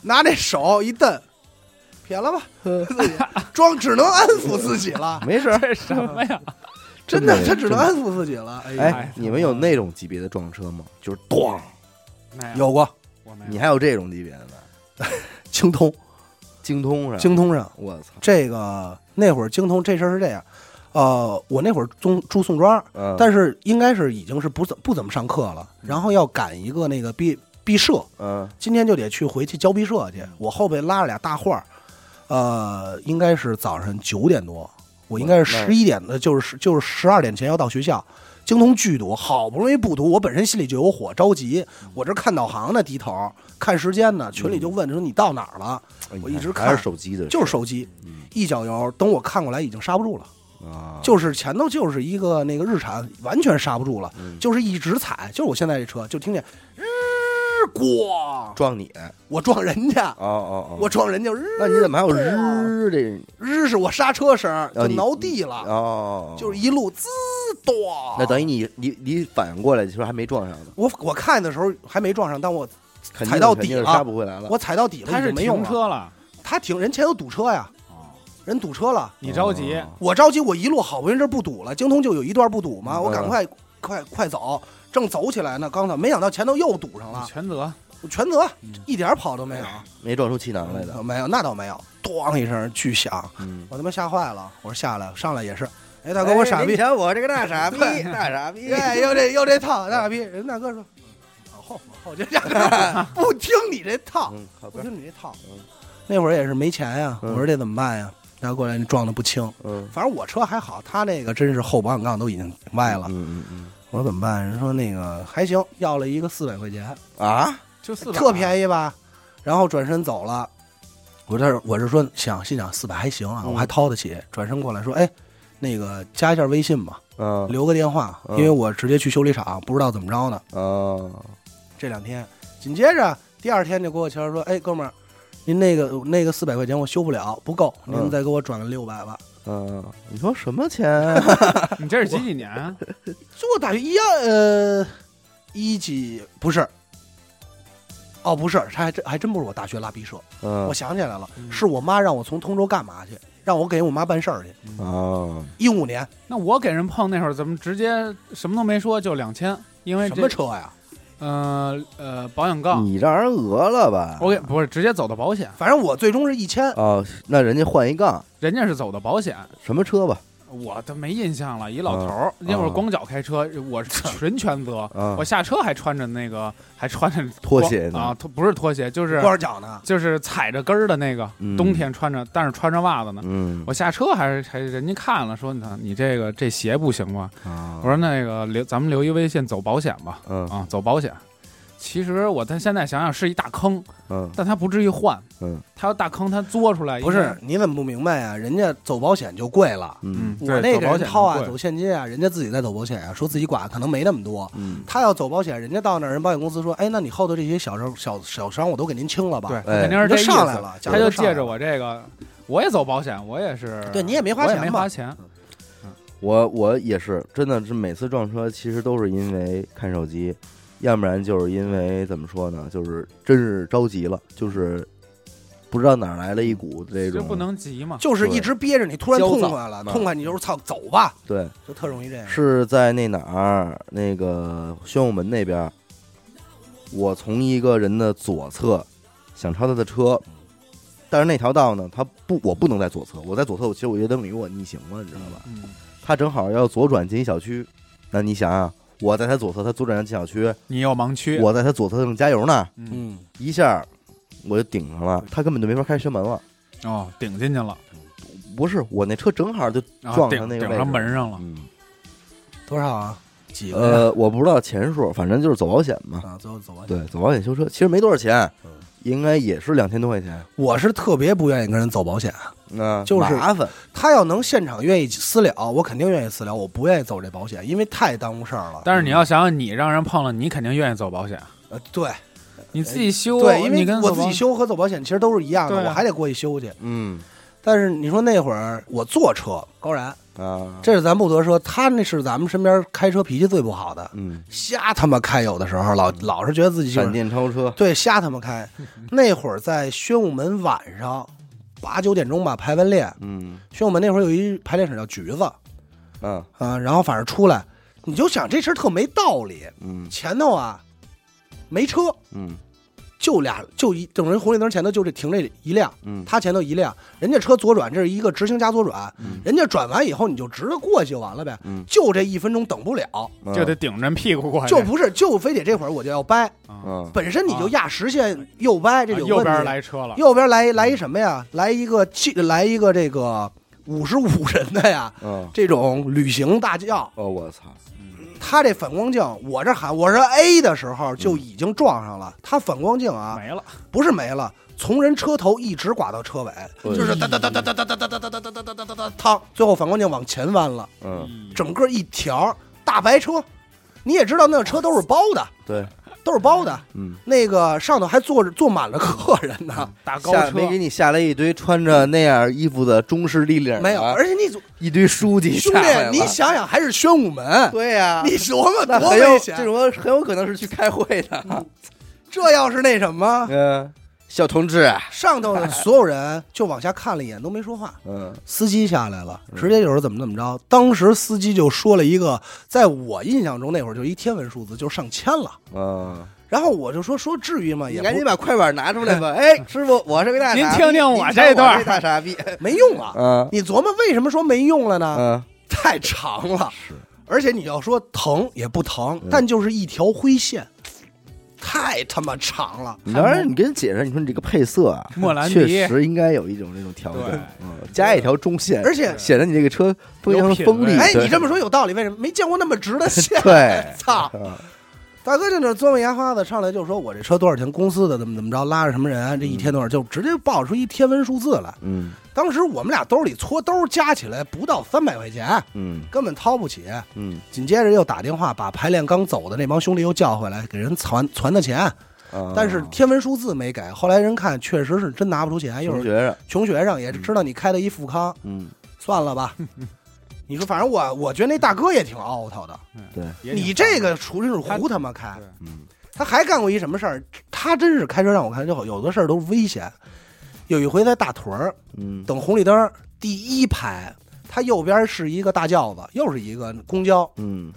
拿这手一蹬，撇了吧，自己装，只能安抚自己了。没事儿。这什么呀？真的，他只能安抚自己了。哎呀，哎，你们有那种级别的撞车吗？就是咣，没有，有过。你还有这种级别的呢？[LAUGHS] 精通，精通上，精？通上我操，这个那会儿精通这事儿是这样，呃，我那会儿中住宋庄，嗯，但是应该是已经是不怎不怎么上课了，然后要赶一个那个毕毕设，嗯今天就得去回去交毕设去。我后边拉了俩大画儿，呃，应该是早上九点多，我应该是十一点的，就是就是十二点前要到学校。京通巨堵，好不容易不堵，我本身心里就有火，着急。我这看导航呢，低头看时间呢，群里就问说你到哪儿了？我一直看还是手机的，就是手机，嗯一脚油。等我看过来，已经刹不住了，啊，就是前头就是一个那个日产，完全刹不住了，嗯就是一直踩，就是我现在这车，就听见日咣，撞你，我撞人家，哦哦哦，我撞人家日，那你怎么还有日这？日是我刹车声就挠地了，哦，就是一路滋咚。那等于你你你反应过来的时候还没撞上呢，我我看的时候还没撞上，但我踩到底了刹不回来了。我踩到底了，他是没用了。停车了，他停，人前头堵车呀，哦。人堵车了。你着急，哦。我着急，我一路好不容易这不堵了，京通就有一段不堵嘛，嗯我赶快快快走，正走起来呢，刚才没想到前头又堵上了，全责。我全责，一点跑都没有，没撞出气囊来的。没有，那倒没有，咣一声巨响，嗯，我他妈吓坏了，我说下来上来也是，哎大哥我傻逼你，瞧我这个大傻逼，[LAUGHS] 大傻逼。哎又这又这套大傻逼，人大哥说往后往后就这样，[LAUGHS] 不听你这套，不，听你这套嗯，那会儿也是没钱呀，嗯我说这怎么办呀？然后过来撞的不轻，嗯，反正我车还好，他那个真是后保险杠都已经歪了。嗯嗯嗯我说怎么办？人说那个还行，要了一个四百块钱，啊，就四百，特便宜吧？然后转身走了。我这我是说想心想四百还行啊，嗯我还掏得起。转身过来说，哎，那个加一下微信吧，嗯留个电话，嗯因为我直接去修理厂，不知道怎么着呢。哦，这两天，紧接着第二天就给我钱说，哎，哥们儿，您那个那个四百块钱我修不了，不够，您嗯再给我转个六百吧。嗯，你说什么钱？[LAUGHS] 你这是几几年啊？就我大学一二呃一几不是，哦不是，他还真还真不是我大学拉毕社，嗯我想起来了，嗯是我妈让我从通州干嘛去，让我给我妈办事儿去。哦，一五年那我给人碰那会儿怎么直接什么都没说就两千？因为什这么车呀？呃呃保险杠，你让人讹了吧？我给不是直接走的保险，反正我最终是一千，哦，那人家换一杠，人家是走的保险，什么车吧？我都没印象了。一老头嗯儿，那会儿光脚开车，我是纯全责。[LAUGHS] 啊我，下车还穿着那个，还穿着拖鞋呢啊，拖不是拖鞋，就是光着脚呢。就是踩着跟儿的那个，嗯冬天穿着，但是穿着袜子呢。嗯，我下车还是还人家看了说你你这个这鞋不行吧？啊我说那个留咱们留一微信走保险吧，嗯啊走保险。其实我他现在想想是一大坑，嗯。但他不至于换，嗯。他要大坑他作出来不是，你怎么不明白呀？人家走保险就贵了，嗯。嗯，我那个人掏啊，贵。走现金啊，人家自己在走保险啊，说自己管可能没那么多。嗯，他要走保险，人家到那儿，人保险公司说：“哎，那你后头这些小伤、小小伤我都给您清了吧？”对，哎。肯定是这意思。上来了，他就借着我这个，我也走保险，我也是，对你也没花钱没花钱，我我也是，真的是每次撞车，其实都是因为看手机，要不然就是因为怎么说呢，就是真是着急了，就是不知道哪儿来了一股这种就不能急嘛。就是一直憋着你，突然痛快了，嗯痛快你就是操走吧，对，就特容易这样。是在那哪儿那个宣武门那边儿，我从一个人的左侧想超他的车，但是那条道呢，他不，我不能在左侧，我在左侧，我其实我觉得等于我逆行了，你知道吧？嗯，他正好要左转进小区，那你想想，我在他左侧，他左转进小区，你有盲区，我在他左侧正加油呢，嗯嗯，一下我就顶上了，他根本就没法开车门了。哦顶进去了，不是我那车正好就啊撞上那个门上了，嗯，多少啊？几个？呃，我不知道钱数，反正就是走保险嘛。走完。对，走保险修车其实没多少钱嗯，应该也是两千多块钱。我是特别不愿意跟人走保险，那就是麻烦，他要能现场愿意私了，我肯定愿意私了，我不愿意走这保险，因为太耽误事儿了。但是你要想想，你让人碰了，你肯定愿意走保险。呃，对，你自己修，对，因为你跟我自己修和走保险其实都是一样的，我还得过去修去。嗯但是你说那会儿我坐车，高然，啊，这是咱不得说，他那是咱们身边开车脾气最不好的，嗯，瞎他妈开，有的时候老老是觉得自己就闪电超车，对瞎他妈开。[LAUGHS] 那会儿在宣武门晚上八九点钟吧排完练，嗯。宣武门那会儿有一排练场叫橘子。嗯啊，然后反正出来，你就想这事儿特没道理，嗯。前头啊没车，嗯就俩就一等人红绿灯前头就这停这一辆，嗯他前头一辆，人家车左转，这是一个直行加左转，嗯人家转完以后你就直着过去就完了呗，嗯，就这一分钟等不了，嗯就得顶着屁股过去，就不是就非得这会儿我就要掰，本身你就压实线右掰，这就有右边问题。来车了，右边来来一什么呀？来一个气，来一个这个五十五人的呀，嗯，这种旅行大轿。哦我操，他这反光镜，我这喊我是 A 的时候就已经撞上了，他反光镜啊，没了，不是没了，从人车头一直刮到车尾，对。就是哒哒哒哒哒哒哒哒哒哒哒哒哒哒哒哒，汤，最后反光镜往前弯了，嗯整个一条大白车，你也知道那个车都是包的，对，都是包的，嗯，那个上头还坐着坐满了客人呢，大高车没给你下来一堆穿着那样衣服的中式立领，没有，而且你一堆书记兄下来了弟，你想想还是宣武门，对呀，你琢磨多危险这。种很有可能是去开会的，这要是那什么，嗯，小同志，上头的所有人就往下看了一眼，都没说话。[LAUGHS] 嗯司机下来了，直接就是怎么怎么着。当时司机就说了一个，在我印象中那会儿就一天文数字，就上千了。嗯，然后我就说说至于吗？你也赶紧把快板拿出来吧，[LAUGHS] 哎，师傅，我是个大傻逼，您听听我这段我大傻逼，没用啊。嗯你琢磨为什么说没用了呢？嗯，太长了，是，而且你要说疼也不疼嗯，但就是一条灰线，太他妈长了。你当然你跟人解释，你说你这个配色啊，莫兰迪确实应该有一种这种调整，嗯，加一条中线，而且显得你这个车非常锋利。位哎，你这么说有道理，为什么没见过那么直的线？对 [LAUGHS] 操！嗯大哥就那嘬磨牙花子，上来就说我这车多少钱，公司的怎么怎么着，拉着什么人，这一天多少，就直接报出一天文数字来。嗯当时我们俩兜里搓兜加起来不到三百块钱，嗯根本掏不起。嗯紧接着又打电话把排练刚走的那帮兄弟又叫回来，给人攒攒的钱，啊，但是天文数字没给。后来人看确实是真拿不出钱，又是同学生，穷学生，也知道你开的一富康，嗯，算了吧。[LAUGHS] 你说，反正我我觉得那大哥也挺 out 的。对，你这个除了是胡他妈开。嗯他还干过一什么事儿？他真是开车让我看，就有的事儿都危险。有一回在大屯儿嗯等红绿灯第一排，他右边是一个大轿子，又是一个公交。嗯，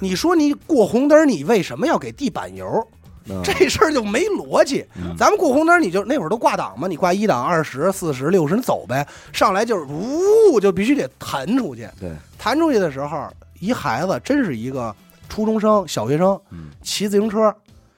你说你过红灯，你为什么要给地板油？嗯这事儿就没逻辑。嗯咱们过红灯，你就那会儿都挂档嘛，你挂一档、二十、四十、六十，你走呗。上来就是呜，就必须得弹出去。对，弹出去的时候，一孩子真是一个初中生、小学生，嗯骑自行车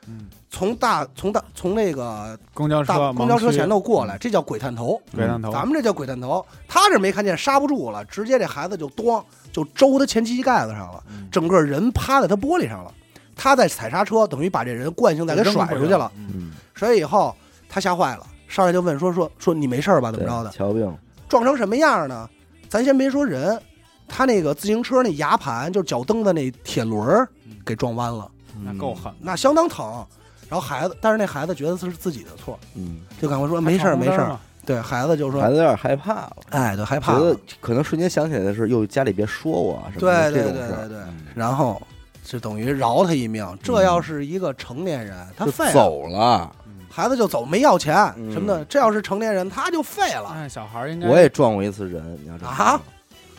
嗯，从大从大从那个公交车大公交车前头过嗯来，这叫鬼探头。鬼探头，咱们这叫鬼探头，他这没看见，刹不住了，直接这孩子就咣就周他前机盖子上了，嗯整个人趴在他玻璃上了。他在踩刹车，等于把这人惯性再给甩出去了。嗯嗯，甩以后，他吓坏了，上来就问说说说你没事吧？怎么着的？瞧病，撞成什么样呢？咱先别说人，他那个自行车那牙盘，就是脚蹬子那铁轮儿给撞弯了，那够狠，那相当疼。然后孩子，但是那孩子觉得是自己的错，嗯，就赶快说没事儿没事儿。对孩子就说孩，子有点害怕了，哎，对，害怕觉得。可能瞬间想起来的是，又，家里别说我啊什么对的对对这种事儿，对对嗯，然后就等于饶他一命。这要是一个成年人，他就废了，走了。孩子就走，没要钱嗯什么的。这要是成年人，他就废了。哎，小孩儿应该我也撞过一次人，你要知道啊，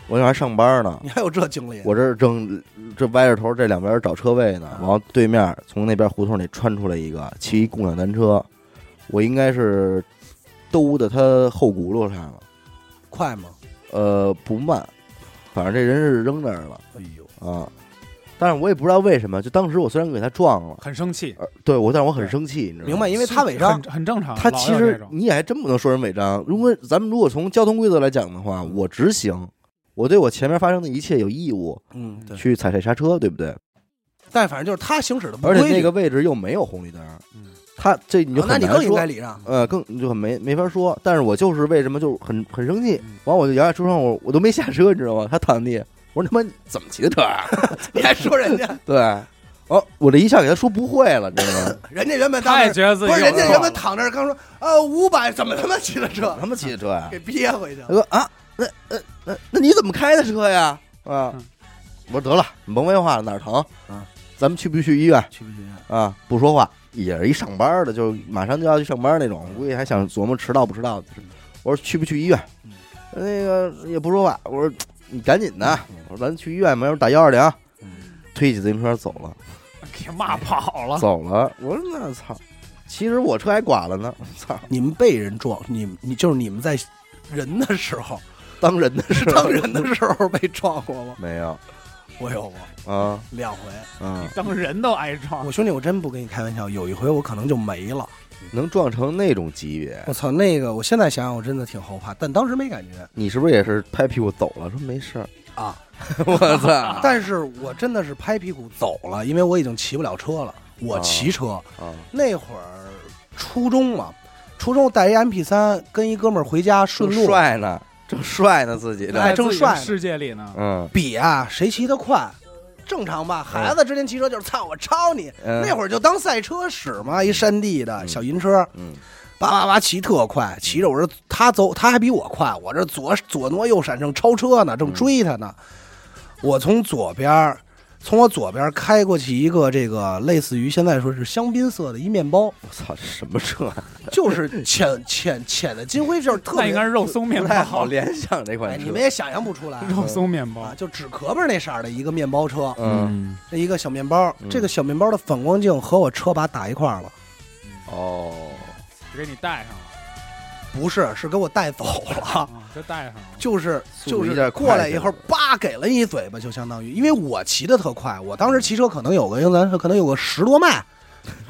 我那还上班呢，你还有这经历？我这正这歪着头，这两边找车位呢，然后对面从那边胡同里穿出来一个骑一共享单车，我应该是兜的他后轱辘上了，快吗？呃，不慢，反正这人是扔那儿了哎呦，啊。但是我也不知道为什么，就当时我虽然给他撞了，很生气，呃，对我，但是我很生气，你知道吗？明白？因为他违章很，很正常。他其实老有这种你也还真不能说人违章。如果咱们如果从交通规则来讲的话，我直行，我对我前面发生的一切有义务嗯，对。去踩踩刹车，对不对？但反正就是他行驶的不而且矩那个位置又没有红绿灯，嗯他这你就啊那很难说你更应该。礼让。呃，更你就很没没法说，但是我就是为什么就很很生气嗯，完我就摇下车窗，我我都没下车，你知道吗？他躺地，我说他妈怎么骑的车啊？[LAUGHS] 你还说人家？[LAUGHS] 对，哦，我这一下给他说不会了，你知道吗？[LAUGHS] 人家原本当时他也觉得自己不是人家原本躺那儿刚说啊五百，怎么他妈骑的车他妈骑的车呀？给憋回去了？他说啊，那那那那你怎么开的车呀？啊嗯，我说得了，你甭废话了，哪儿疼？啊，咱们去不去医院？去不去？啊，不说话，也是一上班的，就是马上就要去上班那种，估计还想琢磨迟到不迟到的。我说去不去医院？嗯那个也不说话。我说你赶紧的，我说咱去医院，没有打幺二零，推起自行车走了，给骂跑了。走了。我说那操，其实我车还剐了呢，[LAUGHS] 操，你们被人撞，你们你就是你们在人的时候，当人的时候当人的时候被撞过吗？没有我有过啊两回。啊，当人都挨撞我，兄弟，我真不跟你开玩笑，有一回我可能就没了。能撞成那种级别，我操，那个我现在想想，我真的挺后怕，但当时没感觉你是不是也是拍屁股走了？说没事儿，啊。[LAUGHS] 我操 [LAUGHS] 但是我真的是拍屁股走了，因为我已经骑不了车了。我骑车啊那会儿初中嘛，初中带一 MP 三，跟一哥们儿回家顺路，帅呢，正帅呢自己哎的，正帅呢。世界里呢，嗯，比啊谁骑得快，正常吧？孩子之前骑车就是操我超你，嗯。那会儿就当赛车使嘛，一山地的嗯。小银车，嗯。叭叭叭骑特快，骑着我这他走他还比我快，我这左左挪右闪正超车呢，正追他呢。我从左边儿，从我左边开过去一个这个类似于现在说是香槟色的一面包，我操，这什么车啊？[LAUGHS] 就是浅浅浅的金灰，就是特别 [LAUGHS] 那应该是肉松面不太好包，联想这款哎，车。你们也想象不出来肉松面包啊，。就纸壳儿那色儿的一个面包车，嗯，这一个小面包，嗯这个小面包的反光镜和我车把打一块儿了，哦，给你带上了不是，是给我带走了。啊，就带上了。就是就是过来以后叭给了你一嘴巴，就相当于，因为我骑的特快，我当时骑车可能有个，应咱可能有个十多迈，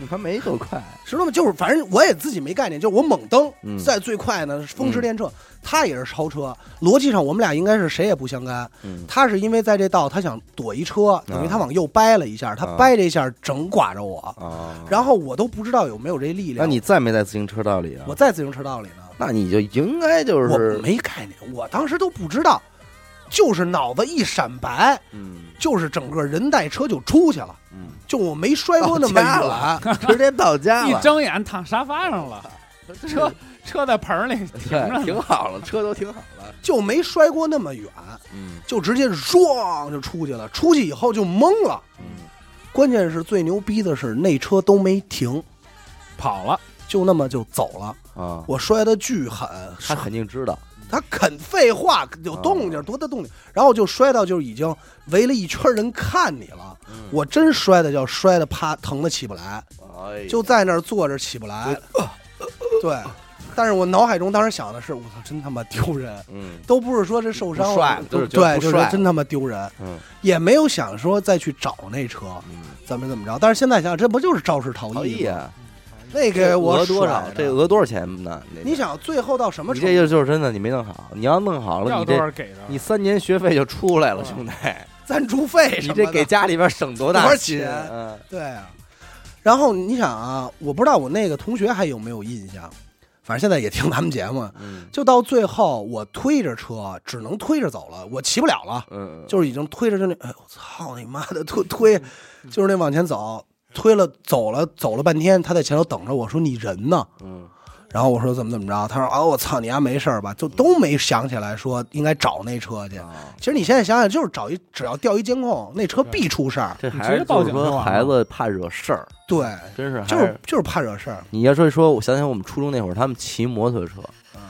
还没多快。十多迈就是反正我也自己没概念，就是我猛蹬，嗯在最快呢风驰电掣，他也是超车，逻辑上我们俩应该是谁也不相干。嗯，他是因为在这道他想躲一车，等于他往右掰了一下，他啊掰这一下整刮着我，啊，然后我都不知道有没有这力量。那你在没在自行车道里啊？我在自行车道里呢，那你就应该就我是，没概念，我当时都不知道，就是脑子一闪白。嗯就是整个人带车就出去了，嗯，就我没摔过那么远，直接到家了 [LAUGHS] 一，睁眼躺沙发上了，车车在棚里停着。挺好了，车都停好了。[LAUGHS] 就没摔过那么远，嗯就直接唰就出去了。出去以后就懵了，嗯，关键是最牛逼的是那车都没停，跑了，就那么就走了。啊，我摔的巨狠，他肯定知道。他肯废话，有动静多大动静，然后就摔到就已经围了一圈人看你了。我真摔的叫摔的啪疼的起不来，哎，就在那儿坐着起不来。对，但是我脑海中当时想的是，我操，真他妈丢人。嗯都不是说这受伤了，就是对，就是真他妈丢人，嗯也没有想说再去找那车嗯，怎么怎么着。但是现在想想，这不就是肇事逃逃逸吗？那个我讹多少这讹多少钱呢？你想最后到什么你这？就就是真的，你没弄好。你要弄好了，要你这多少给的？你三年学费就出来了，嗯兄弟。[LAUGHS] 赞助费什你？这给家里边省多大多少心钱嗯对啊。然后你想啊，我不知道我那个同学还有没有印象，反正现在也听咱们节目。嗯就到最后，我推着车，只能推着走了，我骑不了了。嗯，就是已经推着就那，哎呦我操你妈的，推推，就是那往前走，推了走了走了半天，他在前头等着我说你人呢？嗯然后我说怎么怎么着？他说啊我操你丫没事儿吧？就都没想起来说应该找那车去。啊，其实你现在想想，就是找一只要调一监控，那车必出事儿。你这还是报警就是说就完了孩子怕惹事儿，对，真是还就是就是怕惹事儿。你要说说，我想想我们初中那会儿，他们骑摩托车，嗯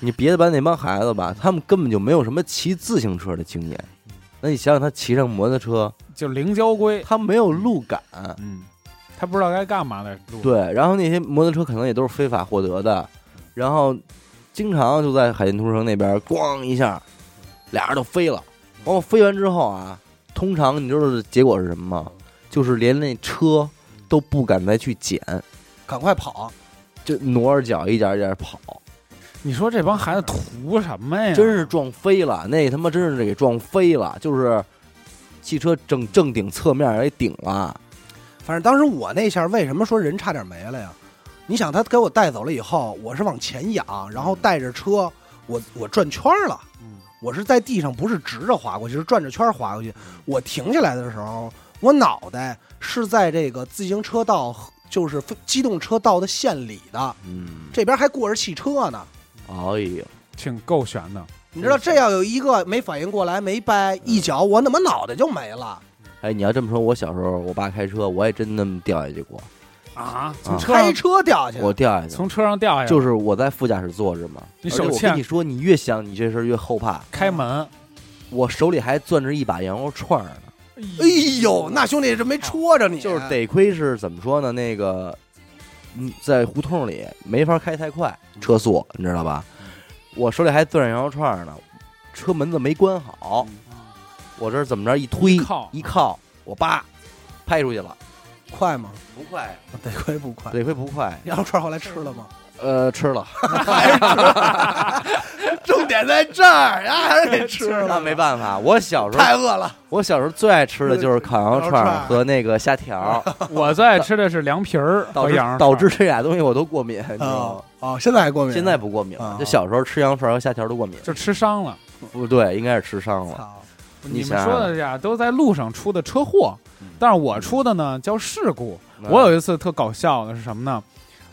你别的班那帮孩子吧，他们根本就没有什么骑自行车的经验。那你想想，他骑上摩托车，就零交规，他没有路感，嗯，他不知道该干嘛的路。，对，然后那些摩托车可能也都是非法获得的，然后经常就在海淀图城那边咣一下，俩人都飞了。完后飞完之后啊，通常你知道结果是什么吗？就是连那车都不敢再去捡，赶快跑！就挪着脚一点一点跑。你说这帮孩子图什么呀？真是撞飞了，那他妈真是给撞飞了，就是汽车正正顶侧面给顶了，反正当时我那下为什么说人差点没了呀？你想他给我带走了以后，我是往前仰，然后带着车，我我转圈了。嗯我是在地上不是直着滑过去，是转着圈滑过去。我停下来的时候，我脑袋是在这个自行车道，就是非机动车道的线里的，嗯，这边还过着汽车呢。哎呦，挺够悬的。你知道这要有一个没反应过来没掰一脚，我怎么脑袋就没了。哎，你要这么说，我小时候我爸开车，我也真那么掉下去过，啊，从车开上车掉下去，我掉下去了，从车上掉下去，就是我在副驾驶坐着嘛。而且我你手欠。跟你说，你越想你这事儿越后怕。开门，我手里还攥着一把羊肉串儿呢，哎呦，那兄弟这没戳着你，就是得亏是怎么说呢？那个，嗯，在胡同里没法开太快，车速你知道吧？我手里还攥着羊肉串呢，车门子没关好，我这儿怎么着一推一靠一靠，我叭拍出去了，快吗？不快，得亏不快。得亏不快。羊肉串后来吃了吗？呃，吃了，[LAUGHS] 重点在这儿呀，还是给吃了。[LAUGHS] 那没办法，我小时候太饿了。我小时候最爱吃的就是烤羊肉串和那个虾条儿，[LAUGHS] 我最爱吃的是凉皮儿导致和羊肉导致这俩东西我都过敏，你知道吗哦？哦，现在还过敏？现在不过敏啊了，就小时候吃羊肉串和虾条都过敏。就吃伤了。不对，应该是吃伤了。你们说的这样都在路上出的车祸嗯，但是我出的呢叫事故。嗯我有一次特搞笑的是什么呢？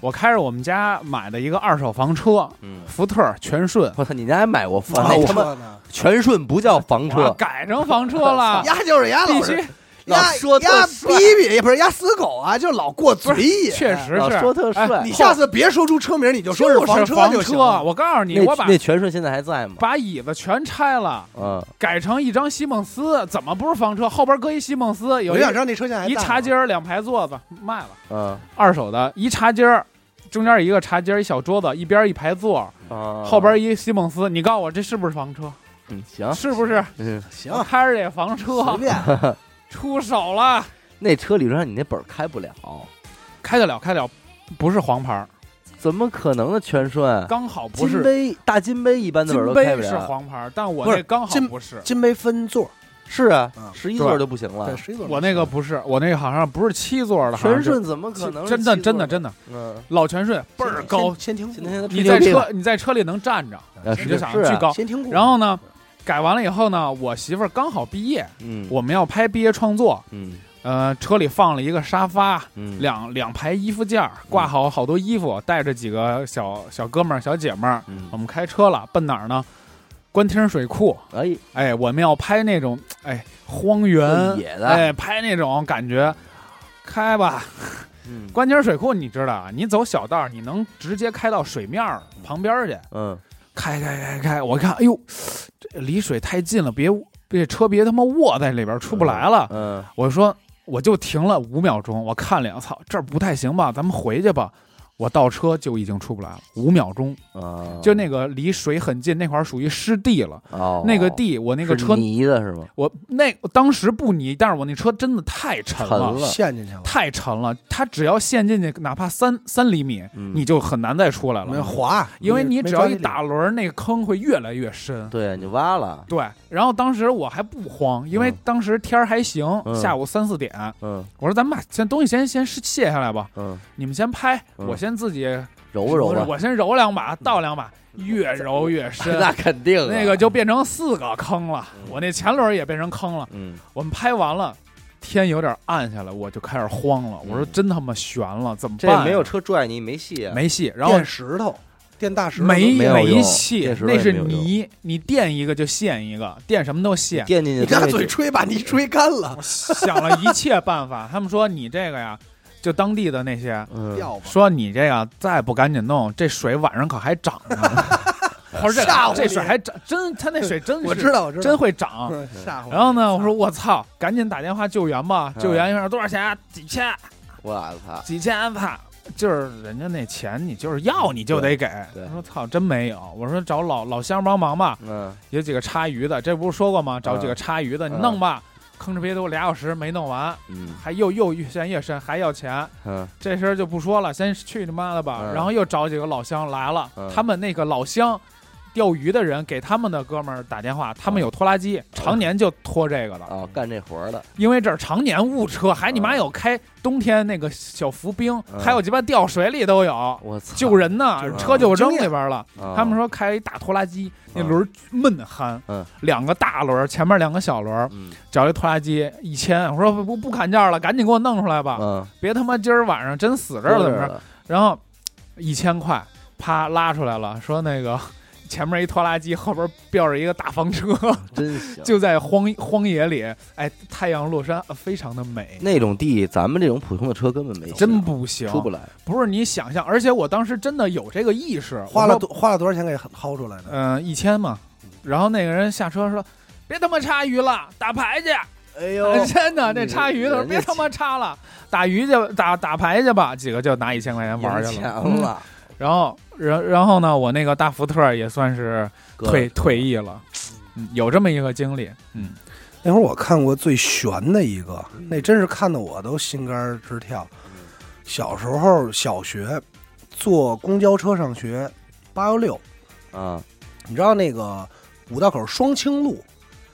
我开着我们家买的一个二手房车，嗯，福特全顺，我操，你家还买过房？啊我那他妈说呢，全顺不叫房车，改成房车了，[LAUGHS] 丫就是丫必须老是老丫说特帅逼逼也不是压死狗啊，就老过嘴瘾。确实老是。说特帅哎。你下次别说出车名，你就说就是房车就行了。我告诉你，那我把那全顺现在还在吗？把椅子全拆了，嗯，改成一张席梦思，怎么不是房车？后边搁一席梦思，有一我想知道那车现在还一吗茶几儿，两排座子卖了，嗯二手的，一茶几儿，中间一个茶几儿，一小桌子，一边一排座，啊，后边一席梦思。你告诉我这是不是房车？嗯行，是不是？嗯，行，开着这房随车便。[LAUGHS] 出手了，那车理论上你那本儿开不了，开得了，开得了，不是黄牌儿，怎么可能呢？全顺刚好不金是。杯大金杯一般的本都开不了。黄牌儿，但我不是那刚好金不是。金杯分座，是啊嗯，十一座就不行了，。十一座。我那个不是，我那个好像不是七座的，好像是全顺怎么可能是真的七座真的真的嗯，老全顺倍儿高，你在车你在车里能站着，啊你就是想是啊巨高。先听过。然后呢，改完了以后呢，我媳妇儿刚好毕业，嗯，我们要拍毕业创作，嗯。呃，车里放了一个沙发，嗯。两两排衣服架儿，挂好好多衣服，带着几个小小哥们儿、小姐们儿，我嗯，们开车了，奔哪儿呢？官厅水库，哎，哎，我们要拍那种哎荒原野的。哎，拍那种感觉。开吧，嗯。官厅水库，你知道啊？你走小道儿，你能直接开到水面儿旁边儿去。嗯。开开开开，我看，哎呦，这离水太近了，别别车别他妈卧在里边出不来了。嗯我说我就停了五秒钟，我看了眼，操，这儿不太行吧？咱们回去吧。我倒车就已经出不来了，五秒钟，啊，就那个离水很近，那块儿属于湿地了。哦，那个地，我那个是车，泥的是吗？我那当时不泥，但是我那车真的太沉了，沉了。陷进去了，太沉了。它只要陷进去，哪怕三三厘米，嗯。你就很难再出来没了，滑，因为你只要一打轮儿，那个坑会越来越深。对，你挖了，对，然后当时我还不慌，因为嗯。当时天儿还行，嗯。下午三四点，嗯。我说咱们把先东西先先卸下来吧，嗯，你们先拍，嗯。我先自己揉吧揉吧，我先揉两把，倒两把，越揉越 [LAUGHS] 深，那肯定啊。那个就变成四个坑了，嗯。我那前轮也变成坑了。嗯。我们拍完了，天有点暗下来，我就开始慌了，我说嗯。真他妈悬了，怎么办没有车拽你没戏啊，没戏，然后垫石头，垫大石头没没戏那是泥，你垫一个就陷一个，垫什么都陷。垫进去你拿嘴吹，把泥吹干了我，想了一切办法，他们说你这个呀，就当地的那些嗯，说你这个再不赶紧弄，这水晚上可还涨呢。[LAUGHS] 我说这吓唬你这水还涨，真他那水真是我知道，我知道，真会涨。[LAUGHS] 嗯吓唬我。然后呢，我说我操，赶紧打电话救援吧！嗯救援一下多少钱？几千，我操，几千，操！就是人家那钱，你就是要你就得给。对对他说操，真没有。我说找老老乡帮忙吧，嗯有几个插鱼的，这不是说过吗？找几个插鱼的，嗯你弄吧。吭哧瘪肚俩小时没弄完，嗯还又又越陷越深，还要钱。嗯这事儿就不说了，先去你妈的吧。嗯然后又找几个老乡来了，嗯他们那个老乡钓鱼的人给他们的哥们儿打电话，他们有拖拉机，常年就拖这个的，啊，干这活儿的，因为这儿常年误车，还你妈有开冬天那个小浮冰，嗯。还有鸡巴掉水里都有。我操，救人呢，车就扔里边了。啊他们说开一大拖拉机，那嗯轮儿闷憨，嗯。两个大轮儿，前面两个小轮儿，嗯。找一拖拉机一千，我说不不不砍价了，赶紧给我弄出来吧，嗯，别他妈今儿晚上真死这儿了怎么？着？然后一千块，啪拉出来了，说那个前面一拖拉机，后边吊着一个大房车，[LAUGHS] 真行，就在荒荒野里，哎，太阳落山，呃非常的美。那种地，咱们这种普通的车根本没戏真不行，出不来。不是你想象，而且我当时真的有这个意识，花了多花了多少钱给薅出来的？嗯，一千嘛。然后那个人下车说：“别他妈插鱼了，打牌去。哎呦哎 [LAUGHS] 真的，这你插鱼的别他妈插了，打鱼去，打打牌去吧。几个就拿一千块钱玩去了。钱了，然后，然然后呢，我那个大福特也算是退退役了，嗯有这么一个经历。嗯，那会儿我看过最悬的一个，那真是看的我都心肝直跳。小时候小学坐公交车上学，八幺六，啊你知道那个五道口双清路，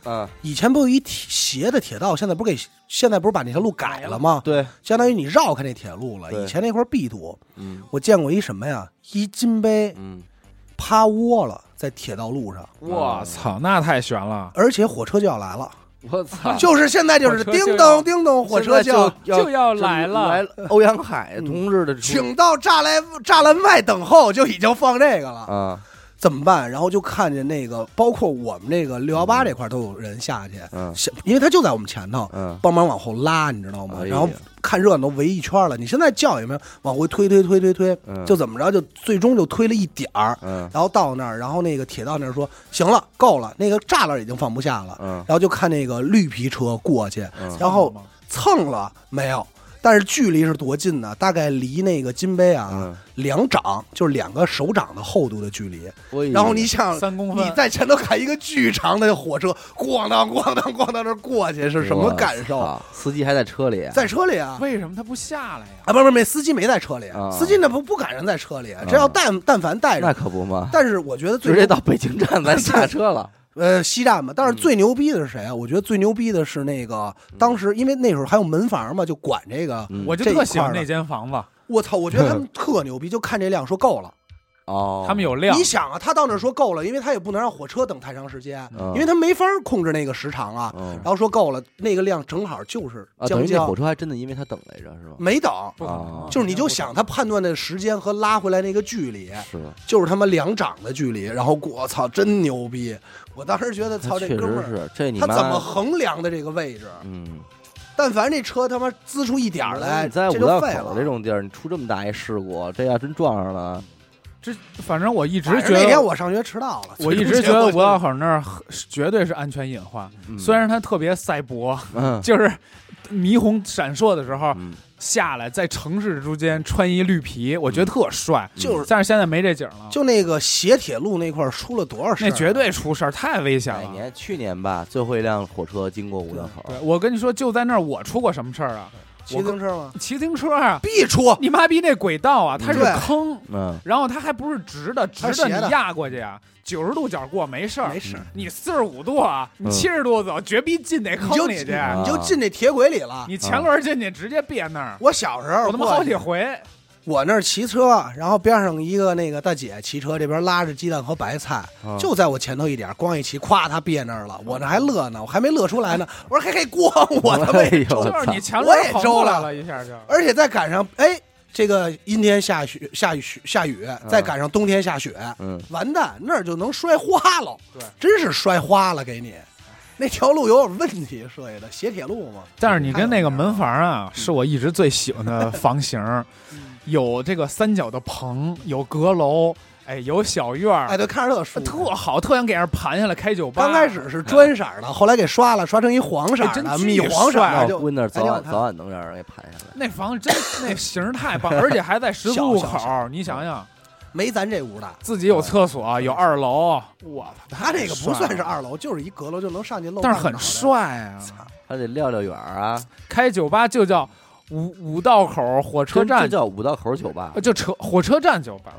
啊，以前不有一铁斜的铁道，现在不是给现在不是把那条路改了吗？对，相当于你绕开那铁路了。以前那块壁堵，嗯我见过一什么呀？一金杯嗯，趴窝了在铁道路上，我操，那太悬了，而且火车就要来了，我操，就是现在就是叮咚叮咚，火车就就要来了来 [LAUGHS] 欧阳海同志的请到栅栏栅栏外等候，就已经放这个了，啊，怎么办？然后就看见那个，包括我们这个六幺八这块都有人下去，嗯下因为他就在我们前头，嗯，帮忙往后拉，你知道吗？哎然后看热闹围一圈了。你现在叫有没有往回推推推推推，嗯就怎么着就最终就推了一点儿，嗯然后到那儿，然后那个铁道那儿说行了，够了，那个栅栏已经放不下了，嗯然后就看那个绿皮车过去，嗯然后蹭了没有？但是距离是多近呢？大概离那个金杯啊、嗯，两掌，就是两个手掌的厚度的距离。然后你想，三公分你在前头开一个巨长的火车，咣当咣当咣当那过去是什么感受？司机还在车里，在车里啊。为什么他不下来呀？啊，不是不是，没司机没在车里，啊司机那不不赶上在车里，这要但但凡带着那，可不嘛，但是我觉得最直接到北京站咱下车了，[LAUGHS] 呃西站嘛，但是最牛逼的是谁啊？我觉得最牛逼的是那个当时因为那时候还有门房嘛，就管这个。嗯我就特喜欢那间房子，我操，我觉得他们特牛逼，就看这辆说够了。哦，他们有量你。想啊，他到那说够了，因为他也不能让火车等太长时间，嗯因为他没法控制那个时长啊。嗯然后说够了，那个量正好就是啊，等将将于那火车还真的因为他等来着是吧？没等，就是你就想他判断的时间和拉回来那个距离，是，就是他妈两掌的距离。然后我操，真牛逼！我当时觉得，操，这哥们儿是这你他怎么衡量的这个位置？嗯，但凡这车他妈滋出一点儿来，你在这五道口就废了。这种地儿，你出这么大一事故，这要真撞上了，这反正我一直觉得，那天我上学迟到了，我一直觉得五道口那儿绝对是安全隐患。嗯虽然它特别赛博，嗯 [LAUGHS] 就是霓虹闪烁的时候嗯下来，在城市之间穿一绿皮，我觉得特帅。就是但是现在没这景了，就那个斜铁路那块儿出了多少事儿啊？那绝对出事儿，太危险了。哪年？去年吧，最后一辆火车经过五道口，对，我跟你说，就在那儿，我出过什么事儿啊？骑自行车吗？骑自行车啊，必出，你妈逼那轨道啊，它是坑，嗯，然后它还不是直的，直的的你压过去啊，九十度角过没事儿没，事儿，你四十五度啊，你嗯。七十度走，绝逼进那坑里去，啊。你就进那铁轨里了。你前轮进去直接别那儿，我小时候我他妈好几回，我那儿骑车，然后边上一个那个大姐骑车，这边拉着鸡蛋和白菜，啊就在我前头一点，光一骑，咵，她别那儿了，我那还乐呢，我还没乐出来呢，我说嘿嘿，咣，我他妈哎呦也中，就是你前我也周过来了一下就，而且再赶上哎，这个阴天下雪下雨下雨，再赶上冬天下雪，嗯，完蛋，那儿就能摔花了，对，真是摔花了给你。那条路有点问题，设计的斜铁路嘛。但是你跟那个门房啊，是我一直最喜欢的房型儿，[LAUGHS] 有这个三角的棚，有阁楼，哎，有小院儿哎，，对，看着特舒服。特好，特想给人盘下来开酒吧。刚开始是砖色儿的，后来给刷了，刷成一黄色儿米黄色儿帅的就那儿早晚早晚能让人给盘下来。那房子真那型儿太棒，[LAUGHS] 而且还在十字路口，你想想，没咱这屋大。自己有厕所，有二楼，我操，他这个不算是二楼，就是一阁楼就能上去露。但是很。帅啊。还得撂撂远儿啊，开酒吧就叫五五道口火车这站，叫五道口酒吧。呃，就车火车站酒吧，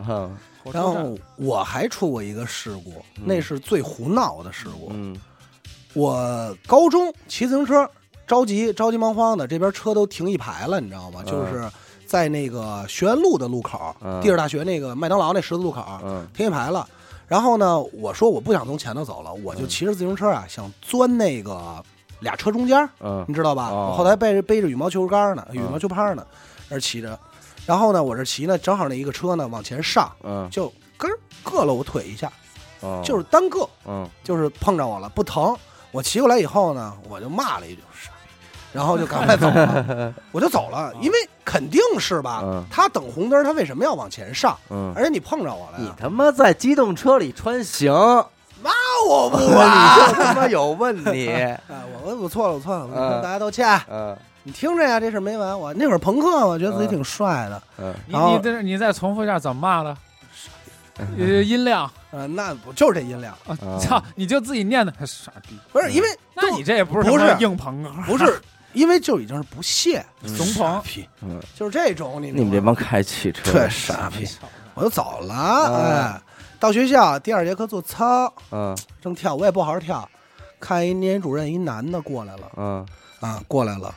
然后我还出过一个事故，嗯。那是最胡闹的事故。嗯。我高中骑自行车，着急着急忙慌的，这边车都停一排了，你知道吗？嗯。就是在那个学院路的路口，嗯。地质大学那个麦当劳那十字路口嗯。停一排了。然后呢，我说我不想从前头走了，我就骑着自行车啊，想钻那个俩车中间，嗯你知道吧？哦我后台背着背着羽毛球杆呢，羽嗯毛球拍呢，那儿骑着。然后呢，我这骑呢，正好那一个车呢往前上，嗯就咯儿硌了我腿一下，哦就是单硌，嗯就是碰着我了，不疼。我骑过来以后呢，我就骂了一句“傻逼”，然后就赶快走了，[LAUGHS] 我就走了，因为肯定是吧嗯？他等红灯，他为什么要往前上？嗯，而且你碰着我了你，他妈在机动车里穿行，那我不你管。就他妈有问题。[LAUGHS] 啊，我我我错了，我错了，我嗯跟大家道歉。嗯你听着呀，这事儿没完。我那会儿朋克，我觉得自己挺帅的。嗯你然后你这你再重复一下怎么骂的？[LAUGHS] 呃，音量呃，那不就是这音量？啊啊！操，你就自己念的 [LAUGHS] 傻逼。不是因为那你这也不是硬朋克，不是因为就已经是不屑怂朋。傻逼，嗯，就是这种你你们这帮开汽车特的傻逼，我就走了。啊哎，到学校第二节课做操，嗯正跳，我也不好好跳，看一年级主任一男的过来了嗯啊，过来了，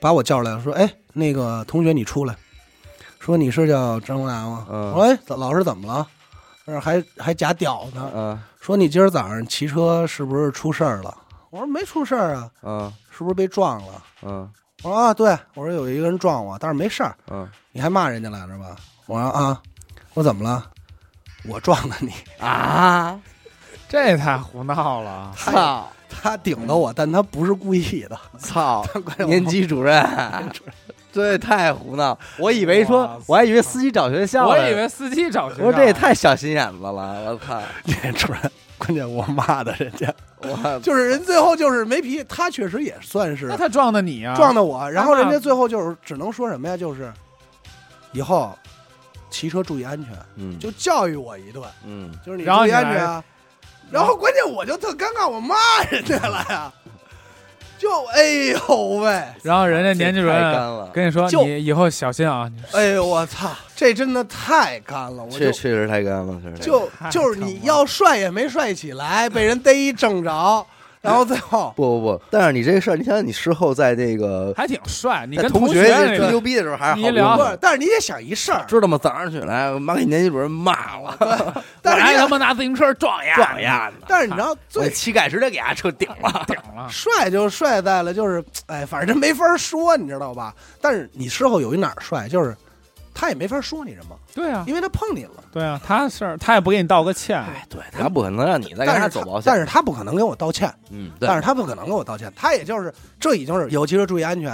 把我叫出来了，说：“哎，那个同学你出来，说你是叫张国达吗？”嗯我说：“哎，怎老师怎么了？”这还还假屌呢，嗯说你今儿早上骑车是不是出事儿了？我说没出事儿啊，嗯是不是被撞了？嗯我说啊，对，我说有一个人撞我，但是没事儿。嗯你还骂人家来着吧？我说啊，我怎么了？我撞的你，啊！这也太胡闹了。操他顶的我，但他不是故意的。[LAUGHS] 操！年级主任 [LAUGHS] [LAUGHS] 这也太胡闹！我以为说，我还以为司机找学校呢，我以为司机找学校，我说这也太小心眼子了，我操！年主任，关键我骂的人家，我就是人最后就是没脾气，他确实也算是那他撞的你啊？撞的我，然后人家最后就是只能说什么呀？就是以后骑车注意安全，嗯。就教育我一顿，嗯。就是你注意然后你来安全啊。然后关键我就特尴尬，我骂人家了呀，[LAUGHS] 就哎呦喂，然后人家年级主任了，跟你说，就你以后小心啊！你哎呦我操，这真的太干了，确确实太干了，确实就就是你要帅也没帅起来，被人逮一正着，然后最后不不不，但是你这事儿，你想想，你事后在那个还挺帅。你跟同学那个吹牛逼的时候还是好你聊用的不是，但是你得想一事儿，知道吗？早上起来，我妈给年级主任骂了，[LAUGHS] 我但是他妈拿自行车撞呀撞呀呢，但是你知道最膝盖直接给伢车顶了。顶了。帅就帅在了，就是哎，反正没法说，你知道吧？但是你事后有一哪儿帅，就是他也没法说你什么，对啊，因为他碰你了。对啊，他是他也不给你道个歉。哎，对，他不可能让你再跟他他走保险，但是他不可能跟我道歉，嗯，对。但是他不可能跟我道歉，他也就是这已经是尤其是注意安全，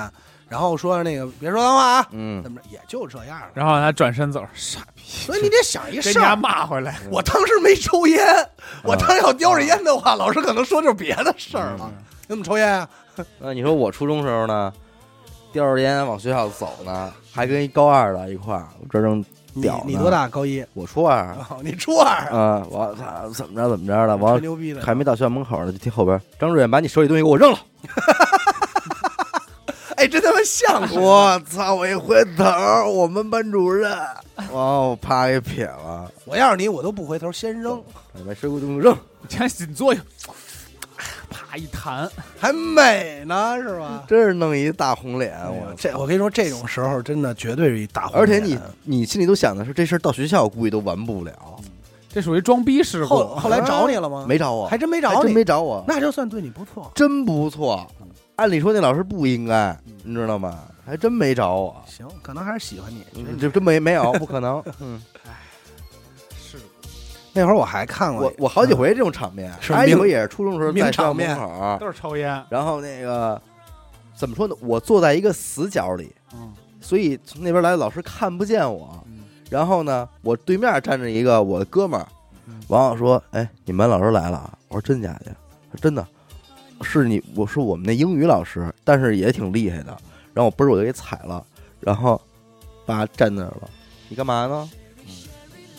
然后说那个别说脏话啊，嗯。怎么着也就这样了。然后他转身走，傻逼，所以你得想一给你家事儿，骂回来。我当时没抽烟，我当时要叼着烟的话，老师可能说就是别的事儿了。你怎么抽烟啊？[LAUGHS] 那你说我初中时候呢，叼着烟往学校走呢，还跟一高二的一块儿，我这正你屌呢你多大？高一？我初二，哦，你初二啊？啊，我操，怎么着怎么着的，完 [LAUGHS] 吹牛逼的，还没到学校门口呢，就听后边张主任把你手里东西给我扔了。[LAUGHS] 哎，真他妈像。[LAUGHS] 我操！我一回头，我们班主任，完我啪给撇了，我要是你，我都不回头，先扔，把水果东西扔。先紧作用，啪一弹，还美呢，是吧？真是弄一大红脸，哎我这我跟你说，这种时候真的绝对是一大红而且你你心里都想的是，这事儿到学校估计都完不了。这属于装逼事故。后后来找你了吗？没找我，还真没还真找你，没找我，那就算对你不错。真不错。按理说那老师不应该，你知道吗？还真没找我，行，可能还是喜欢你。嗯这真没没有，不可能。那会儿我还看过我，我好几回这种场面，是还有也是初中时候名在校门口，都是抽烟。然后那个怎么说呢？我坐在一个死角里，嗯所以从那边来的老师看不见我。嗯然后呢，我对面站着一个我的哥们儿嗯，王老说：“哎，你们班老师来了啊？”我说：“真假的？”他说：“真的，是你，我是我们那英语老师，但是也挺厉害的。”然后我嘣儿我就给踩了，然后爸站那儿了。你干嘛呢？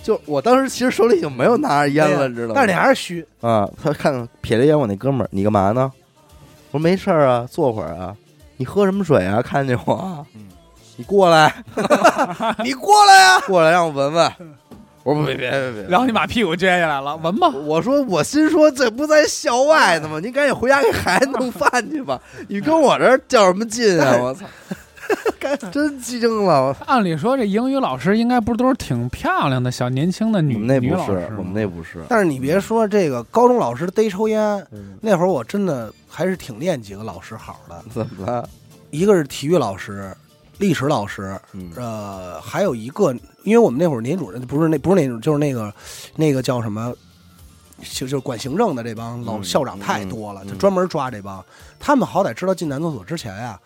就我当时其实手里已经没有拿着烟了，知道吗？但是你还是虚。啊，他看瞥了一眼我那哥们儿，你干嘛呢？我说没事儿啊，坐会儿啊。你喝什么水啊？看见我你过来，[LAUGHS] 你过来呀！过来让我闻闻。我说别别别别，然后你把屁股撅下来了，闻吧。我说我心说这不在校外呢吗？您赶紧回家给孩子弄饭去吧，你跟我这儿较什么劲啊！[LAUGHS] 我操，[LAUGHS] 真惊了！按理说这英语老师应该不是都是挺漂亮的小年轻的女我们那女不是老师，我们那不是，但是你别说这个高中老师逮抽烟，嗯那会儿我真的还是挺念几个老师好的，怎么了？一个是体育老师、历史老师，嗯呃，还有一个，因为我们那会儿年主任不是那不是那种，就是那个那个叫什么，就就是管行政的这帮老嗯校长太多了，嗯就专门抓这帮。他们好歹知道进男厕所之前呀，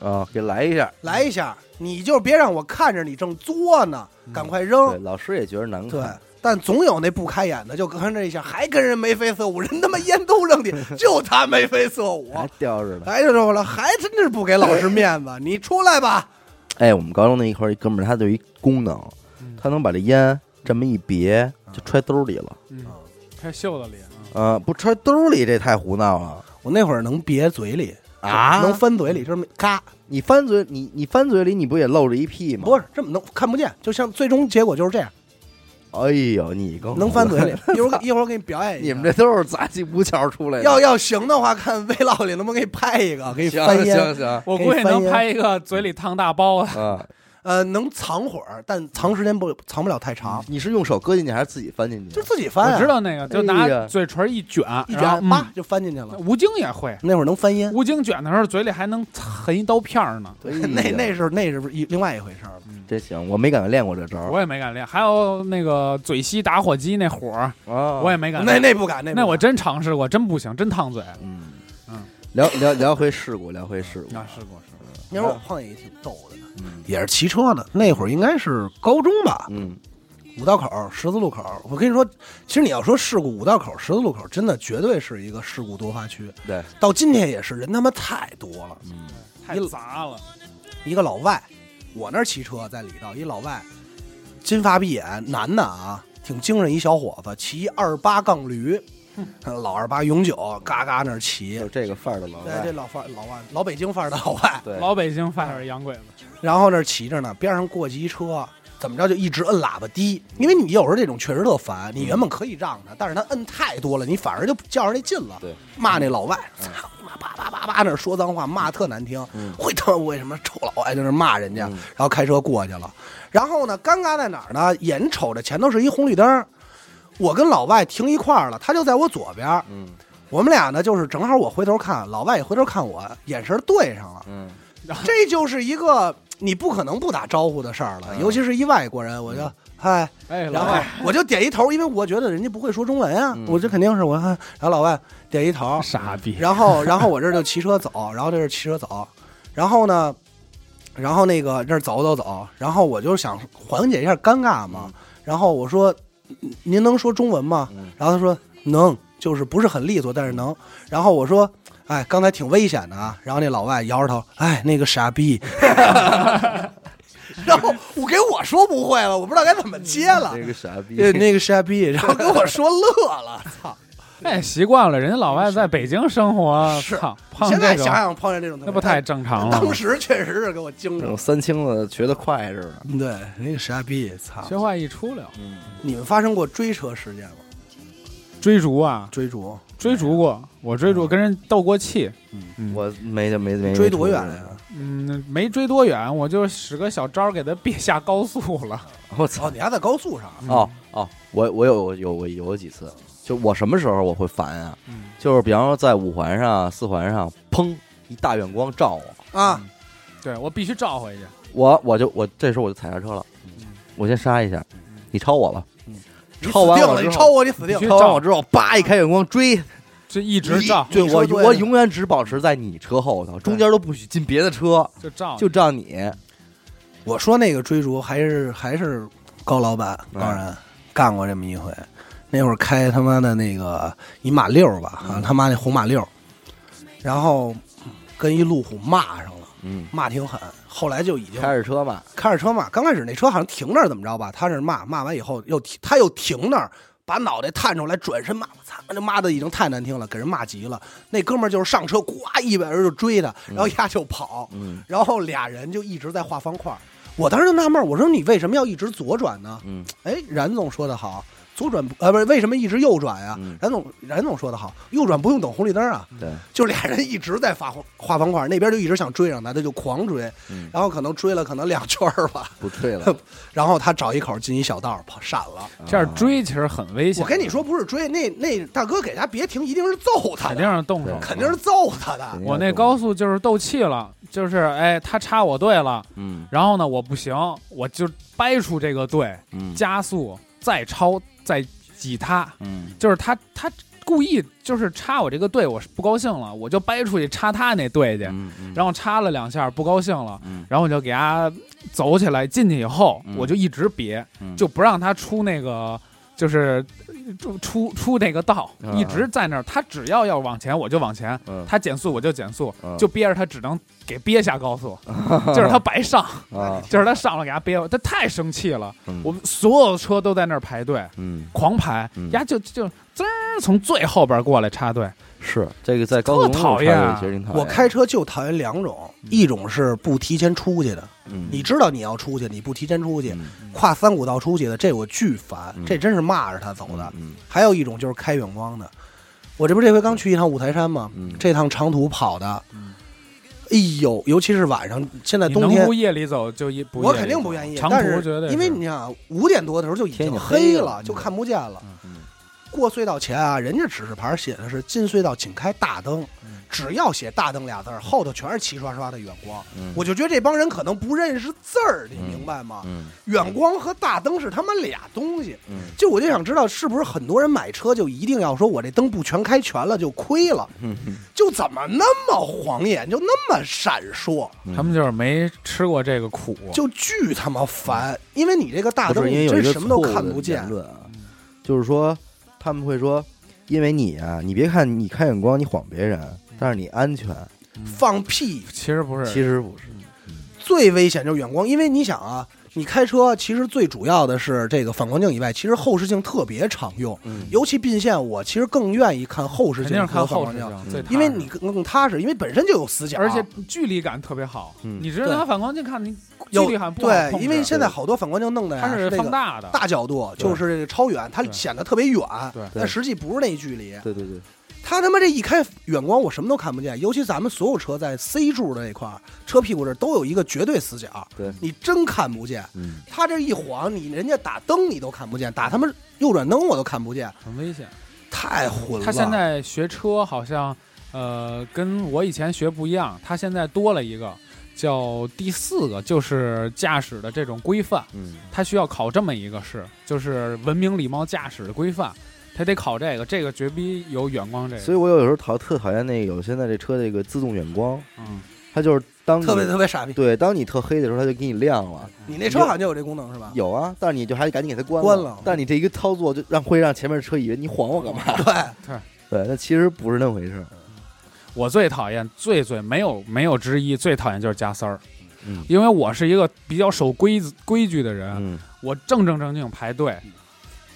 啊，给来一下。来一下，你就别让我看着你正作呢，赶快扔。对，老师也觉得难看对看。，但总有那不开眼的，就跟这一下，还跟人眉飞色舞，人他妈烟都扔地，就他眉飞色舞，还叼着呢。还就说了，还真是不给老师面子，你出来吧。哎，我们高中那一块儿一哥们儿，他就有一功能，嗯他能把这烟这么一别，就揣兜里了。嗯，揣袖子里啊。啊，不揣兜里这太胡闹了我那会儿能别嘴里，啊！能翻嘴里，这么嘎，你翻嘴，你你翻嘴里，你不也露着一屁吗？不是这么能看不见，就像最终结果就是这样，哎呦，你更能翻嘴里。一会儿一会儿我给你表演一下，你们这都是杂技无桥出来的。要要行的话，看 vlog 里能不能给你拍一个，给你行翻烟。行行我估计能拍一个嘴里烫大包的，啊！呃，能藏会儿，但藏时间不藏不了太长，你是用手搁进去还是自己翻进去？就自己翻啊。我知道那个，就哎拿嘴唇一卷，一卷，叭就翻进去了。嗯吴京也会，那会儿能翻烟，吴京卷的时候嘴里还能含一刀片儿呢。那那是那是一另外一回事儿了。真行，我没敢练过这招我也没敢练，还有那个嘴吸打火机那火我也没敢那。那不敢，那那我真尝试过，真不行，真烫嘴。嗯嗯，聊聊聊回事故，聊回事故。啊，试过试过。那会儿我碰见也挺逗的，嗯也是骑车的，那会儿应该是高中吧，嗯，五道口十字路口。我跟你说，其实你要说事故，五道口十字路口真的绝对是一个事故多发区，对，到今天也是人他妈太多了。嗯。太杂了，一个老外，我那儿骑车在里道，一老外，金发碧眼，男的啊，挺精神一小伙子，骑二八杠驴，[LAUGHS] 老二八永久，嘎嘎那儿骑。就。这个范儿的老外。对，老范儿老外老北京范儿的老外，对，老北京范儿洋鬼子。然后那儿骑着呢，边上过去一车，怎么着就一直摁喇叭低，因为你有时候这种确实特烦，你原本可以让他，但是他摁太多了，你反而就较上那劲了。对，骂那老外，操你妈，叭叭叭叭那说脏话，骂特难听，嗯会他妈为什么臭老外在那骂人家，嗯然后开车过去了。然后呢，尴尬在哪儿呢？眼瞅着前头是一红绿灯，我跟老外停一块儿了，他就在我左边，嗯我们俩呢就是正好我回头看，老外也回头看我，眼神对上了。嗯这就是一个你不可能不打招呼的事儿了，嗯尤其是一外国人，我就嗨，哎，然后老外，我就点一头，因为我觉得人家不会说中文啊，嗯我这肯定是我，[LAUGHS] 然后老外点一头，傻逼。然后然后我这就骑车走，[LAUGHS] 然后这是骑车走，然后呢，然后那个这儿走走走，然后我就想缓解一下尴尬嘛，然后我说嗯您能说中文吗？嗯然后他说能，就是不是很利索，但是能。然后我说，哎，刚才挺危险的啊。然后那老外摇着头，哎，那个傻逼。[LAUGHS] 然后我给我说不会了，我不知道该怎么接了。那个傻逼，呃那个傻逼，然后跟我说乐了，操！哎，习惯了，人家老外在北京生活，是操，碰现在想想碰见这种，那不太正常了当？时确实是给我惊着这种。三清子学的快似的。对，那个傻逼，操！学坏一出溜，嗯，你们发生过追车事件吗？追逐啊，追逐，追逐过，我追逐跟人斗过气，嗯，嗯我没没没追多远呀？嗯，没追多远，我就使个小招给他别下高速了。哦，[LAUGHS] 我操！你还在高速上？哦哦，我我有有有有过几次，就我什么时候我会烦啊？嗯就是比方说在五环上、四环上，砰一大远光照我，啊，对我必须照回去。我我就我这时候我就踩刹车了，嗯我先刹一下，你超我吧，超完了，完我之后你超我，你死定必须。超完我之后，叭一开远光追，就一直照，对我我永远只保持在你车后头，中间都不许进别的车，就照，就照你。我说那个追逐还是还是高老板嗯高人干过这么一回，那会儿开他妈的那个一马六吧，嗯。啊他妈那红马六，然后跟一路虎骂上了，嗯，骂挺狠，后来就已经开着车嘛，开着车嘛，刚开始那车好像停那儿怎么着吧，他是骂骂完以后又停，他又停那儿。把脑袋探出来，转身骂，我操！那骂的已经太难听了，给人骂急了。那哥们儿就是上车，呱一百人就追他，然后丫就跑，嗯然后俩人就一直在画方块。我当时就纳闷，我说你为什么要一直左转呢？嗯哎，冉总说的好，左转不呃不是为什么一直右转呀？嗯冉总冉总说的好，右转不用等红绿灯啊。对，就俩人一直在发画方块，那边就一直想追上他，他就狂追，嗯然后可能追了可能两圈儿吧，[LAUGHS] 不退了，然后他找一口进一小道跑闪了。这样追其实很危险。我跟你说，不是追，那那大哥给他别停，一定是揍他肯定，是动手，肯定是揍他的我那高速就是斗气了，就是哎，他插我队了，嗯然后呢，我不行，我就掰出这个队，嗯加速再超再挤他，嗯。就是他他故意就是插我这个队，我是不高兴了，我就掰出去插他那队去，嗯嗯。然后插了两下不高兴了，嗯。然后我就给他走起来，进去以后嗯。我就一直别，嗯。就不让他出那个就是出出出那个道，啊。一直在那儿，他只要要往前我就往前，嗯。他减速我就减速，嗯。就憋着他只能给憋下高速，[LAUGHS] 就是他白上，啊。[LAUGHS] 就是他上了给他憋，他太生气了，嗯。我们所有的车都在那儿排队，嗯。狂排嗯，丫就就滋儿从最后边过来插队，是。这个在高速公路特讨厌啊。其实挺讨厌。我开车就讨厌两种，一种是不提前出去的，嗯。你知道你要出去，你不提前出去，嗯。跨三五道出去的，这我巨烦嗯，这真是骂着他走的。嗯。还有一种就是开远光的，我这不这回刚去一趟五台山吗？嗯。这趟长途跑的，哎呦，尤其是晚上，现在你冬天不夜里走就一不夜里我，肯定不愿意，长但是途绝对因为是你想五点多的时候就已天经已经黑了。了，就看不见了。嗯过隧道前啊，人家指示牌写的是进隧道请开大灯，嗯只要写大灯俩字儿，后头全是齐刷刷的远光。嗯我就觉得这帮人可能不认识字儿，你嗯明白吗？嗯远光和大灯是他妈俩东西。嗯就我就想知道，是不是很多人买车就一定要说我这灯不全开全了就亏了？嗯就怎么那么晃眼，就那么闪烁，嗯他们就是没吃过这个苦，就巨他妈烦。因为你这个大灯，是因为你有一个真什么都看不见言。论啊，就是说他们会说，因为你啊，你别看你开远光，你晃别人，但是你安全，放屁！其实不是，其实不是。最危险就是远光，因为你想啊，你开车其实最主要的是这个反光镜以外，其实后视镜特别常用。嗯尤其并线，我其实更愿意看后视镜肯定是看和反光镜，后视镜，最踏实因为你更更踏实，因为本身就有死角，而且距离感特别好，嗯你直接拿反光镜看，你距有离感不好对，控制因为现在好多反光镜弄的呀它是这个放大的，大角度，就是这个超远，它对显得特别远，对但实际不是那距离。对对对，他他妈这一开远光，我什么都看不见。尤其咱们所有车在 C 柱的那块儿，车屁股这儿都有一个绝对死角，对你真看不见。嗯他这一晃，你人家打灯你都看不见，打他妈右转灯我都看不见，很危险。太混了。他现在学车好像，呃，跟我以前学不一样，他现在多了一个叫第四个，就是驾驶的这种规范，嗯他需要考这么一个试，就是文明礼貌驾驶的规范，他得考这个，这个绝逼有远光这个，所以我有时候讨特讨厌那个有现在这车这个自动远光，嗯，它就是当特别特别傻逼。对，当你特黑的时候，它就给你亮了。你那车好像就有这功能是吧？有啊，但是你就还得赶紧给它关关了但你这一个操作就让会让前面的车以为你晃我干嘛？对，[LAUGHS] 对，那其实不是那么回事。我最讨厌最最没有没有之一，最讨厌就是加塞儿，嗯因为我是一个比较守规则规矩的人，嗯我正正正经排队，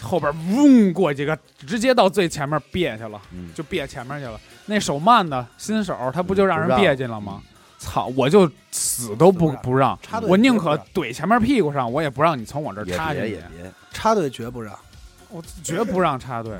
后边嗡过几个，直接到最前面别去了，嗯，就别前面去了。那手慢的新手，他不就让人别进了吗？操！我就死都不不不让，插队我宁可怼前面屁股上，我也不让你从我这儿也插进去，别也别，插队绝不让。我绝不让插队。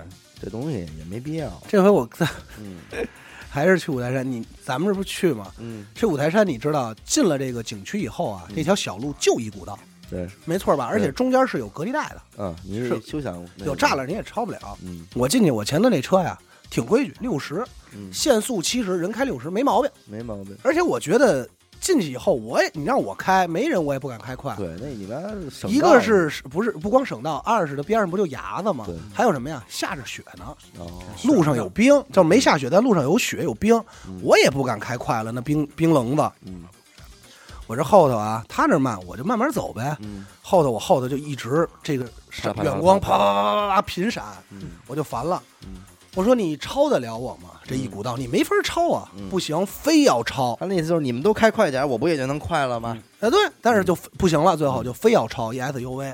这东西也没必要。这回我在嗯 [LAUGHS] 还是去五台山，你咱们这不去吗？嗯，去五台山，你知道进了这个景区以后啊，嗯这条小路就一古道，对，没错吧？而且中间是有隔离带的，嗯，你是是休想有栅栏你也超不了。嗯我进去，我前头那车呀挺规矩，六十，嗯，限速七十，人开六十没毛病。没毛病。而且我觉得进去以后，我也你让我开，没人我也不敢开快。对，那你妈省一个是不是不光省道，二是它边上不就崖子吗对？还有什么呀？下着雪呢，哦，路上有冰，就是没下雪，但路上有雪有冰，嗯我也不敢开快了，那冰冰棱子。嗯我这后头啊，他那慢，我就慢慢走呗。嗯后头我后头就一直这个远光啪啪啪啪啪啪频闪，嗯我就烦了。嗯，我说你超得了我吗？这一股道你没法超啊，嗯不行，非要超。他那意思就是你们都开快点，我不也就能快了吗？哎，对，但是就不行了，最后就非要超 E SUV，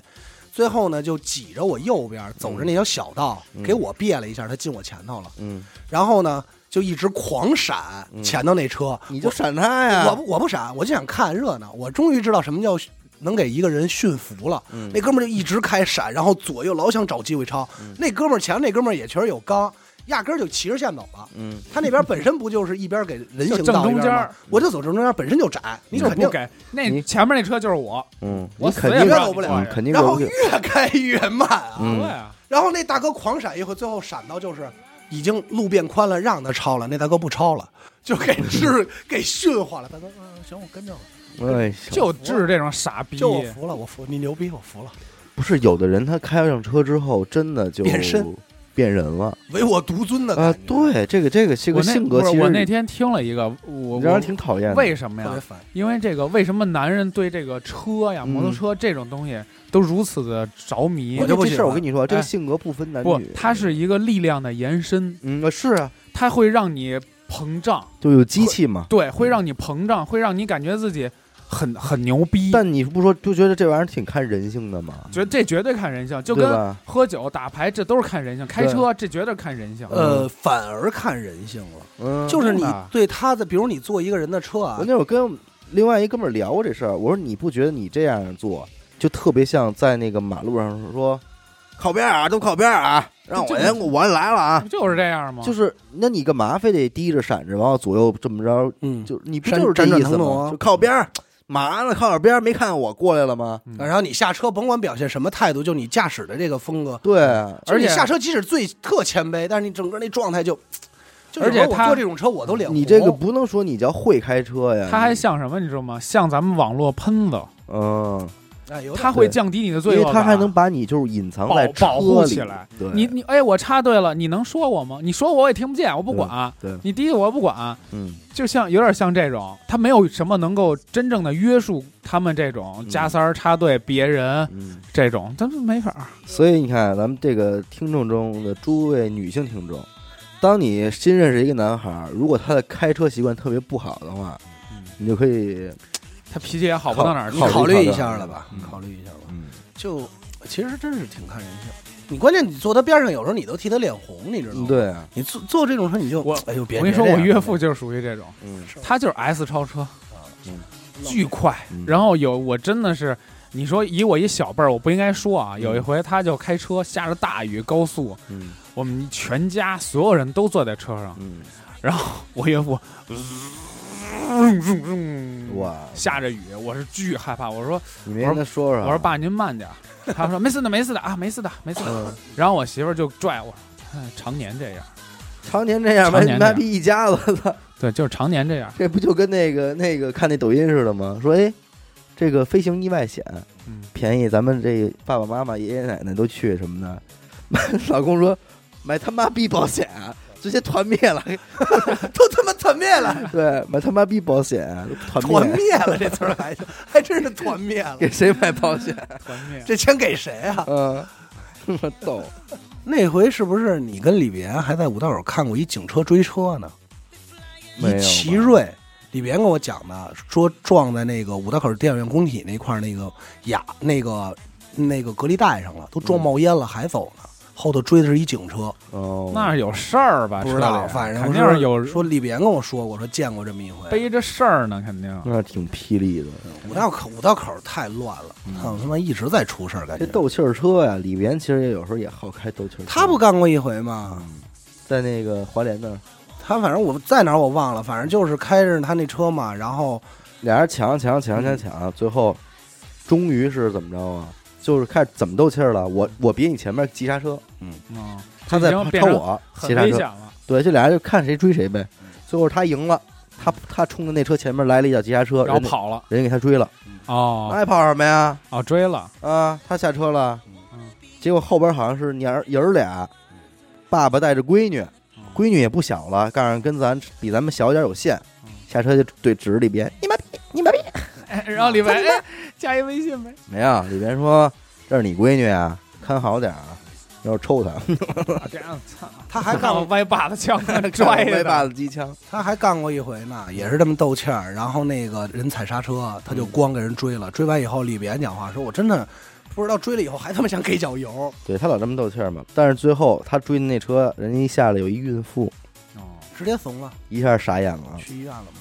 最后呢就挤着我右边走着那条小道，嗯给我别了一下，他进我前头了。嗯，然后呢就一直狂闪嗯前头那车，你就闪他呀。我不我不闪，我就想看热闹。我终于知道什么叫能给一个人驯服了。嗯那哥们儿就一直开闪，然后左右老想找机会超。嗯那哥们儿前面那哥们儿也确实有刚，压根儿就骑着线走了。嗯，[LAUGHS] 他那边本身不就是一边给人行道一边吗中间？我就走正中间，本身就窄，你肯定给那你前面那车就是我，嗯，我肯定走不了嗯肯定然后越开越慢啊。嗯对啊，然后那大哥狂闪一回，最后闪到就是已经路变宽了，让他超了，那大哥不超了，[LAUGHS] 就给治给驯化了。大哥，嗯，行，我跟着了，哎，就治这种傻逼，就我服了，我服，你牛逼，我服了，不是有的人他开上车之后真的就变身变人了唯我独尊的啊！对，这个这个这个性格其实我那天听了一个，我让人我挺讨厌的。为什么呀？因为这个，为什么男人对这个车呀、嗯摩托车这种东西都如此的着迷我？就不这事儿，我跟你说，这个哎性格不分男不女，，它是一个力量的延伸，嗯是啊，它会让你膨胀，就有机器嘛。对，会让你膨胀，会让你感觉自己很很牛逼。但你不说就觉得这玩意儿挺看人性的吗？觉得这绝对看人性，就跟？喝酒、打牌，这都是看人性。开车这绝对看人性。呃，反而看人性了，嗯，就是你对他的，比如你坐一个人的车啊我，那会儿跟另外一哥们儿聊过这事儿，我说你不觉得你这样做就特别像在那个马路上说靠边啊，都靠边啊，让我就先我来了啊不，就是这样吗？就是那你干嘛非得低着闪着，然后左右这么着，嗯，就你不就是这意思吗？就靠边儿，嘛呢？靠点边，没看见我过来了吗？嗯然后你下车，甭管表现什么态度，就你驾驶的这个风格，对啊，而且下车即使最特谦卑，但是你整个那状态就，[SNIFFS] 就而且坐这种车我都脸红。你这个不能说你叫会开车呀，他还像什么，你知道吗？像咱们网络喷子，嗯，哎，有它会降低你的因罪恶感，为它还能把你就是隐藏在保保护车里起来。对，你你哎，我插队了，你能说我吗？你说我我也听不见，我不管。对，你滴我不管，嗯，就像有点像这种，他没有什么能够真正的约束他们这种嗯。加塞儿插队别人嗯，这种，咱们没法儿。所以你看，咱们这个听众中的诸位女性听众，当你新认识一个男孩儿，如果他的开车习惯特别不好的话，你就可以，他脾气也好不到哪儿去你考。虑一下了吧？嗯考虑一下吧。嗯，就其实真是挺看人性。你关键你坐他边上，有时候你都替他脸红，你知道吗？，对啊，你坐坐这种车你就我哎呦别。我跟你说，我岳父就是属于这种，嗯他就是 S 超车，嗯巨快嗯。然后有我真的是，你说以我一小辈儿，我不应该说啊。嗯有一回他就开车，下着大雨，高速，嗯我们全家所有人都坐在车上，嗯，然后我岳父，哇，下着雨，我是巨害怕。我说你没跟他说说？我说，爸您慢点儿。他说没事的没事的啊没事的没事的。嗯，然后我媳妇儿就拽我，哎常年这样，常年这样，妈常年这样妈逼一家子，操，对，就是常年这样。这不就跟那个那个看那抖音似的吗？说哎，这个飞行意外险嗯，便宜，咱们这爸爸妈妈、爷爷奶奶都去什么的。老公说买他妈逼保险啊，直接团灭了。[LAUGHS] 都他妈团灭了，[LAUGHS] 对，买他妈逼保险，团团灭，了这词儿还还真是团灭了。[LAUGHS] 给谁买保险？团灭。这钱给谁啊？嗯，逗，那回是不是你跟李别还在五道口看过一警车追车呢？没有吧一奇瑞，李别跟我讲的，说撞在那个五道口电影院工体那块儿那个雅那个那个隔离带上了，都撞冒烟了，还走呢。后头追的是一警车，哦，那是有事儿吧？不知道，反正肯定是有说李别跟我说过，说见过这么一回。背着事儿呢，肯定。那挺霹雳的。五道口五道口太乱了，他他妈一直在出事儿，感觉。这斗气儿车呀，里边其实也有时候也好开斗气儿。他不干过一回吗？嗯在那个华联那儿，他反正我在哪儿我忘了，反正就是开着他那车嘛，然后俩人抢抢抢抢抢，最后终于是怎么着啊？就是开始怎么斗气儿了？我我比你前面急刹车，嗯，他在超我很急刹车，危险了。对，这俩人就看谁追谁呗。最后他赢了，他他冲着那车前面来了一脚急刹车，人家然后跑了。人家给他追了，哦那还跑什么呀？哦，追了。啊，他下车了嗯，结果后边好像是娘儿爷儿俩，爸爸带着闺女，闺女也不小了，告诉跟咱比咱们小一点有限嗯，下车就对指着里边，你妈逼，你妈逼，哎然后李白哎加一微信呗。没有，李白说这是你闺女啊，看好点儿啊，要是抽她，啊 [LAUGHS] 这样，操！[LAUGHS] 他还干过歪把子枪 [LAUGHS] 拽歪把。子机枪，他还干过一回呢，也是这么斗气儿，然后那个人踩刹车，他就光给人追了，追完以后李白讲话说：“我真的不知道追了以后还他妈想给脚油。对他老这么斗气儿嘛。但是最后他追的那车，人家一下来有一孕妇，哦，直接怂了，一下傻眼了，去医院了嘛。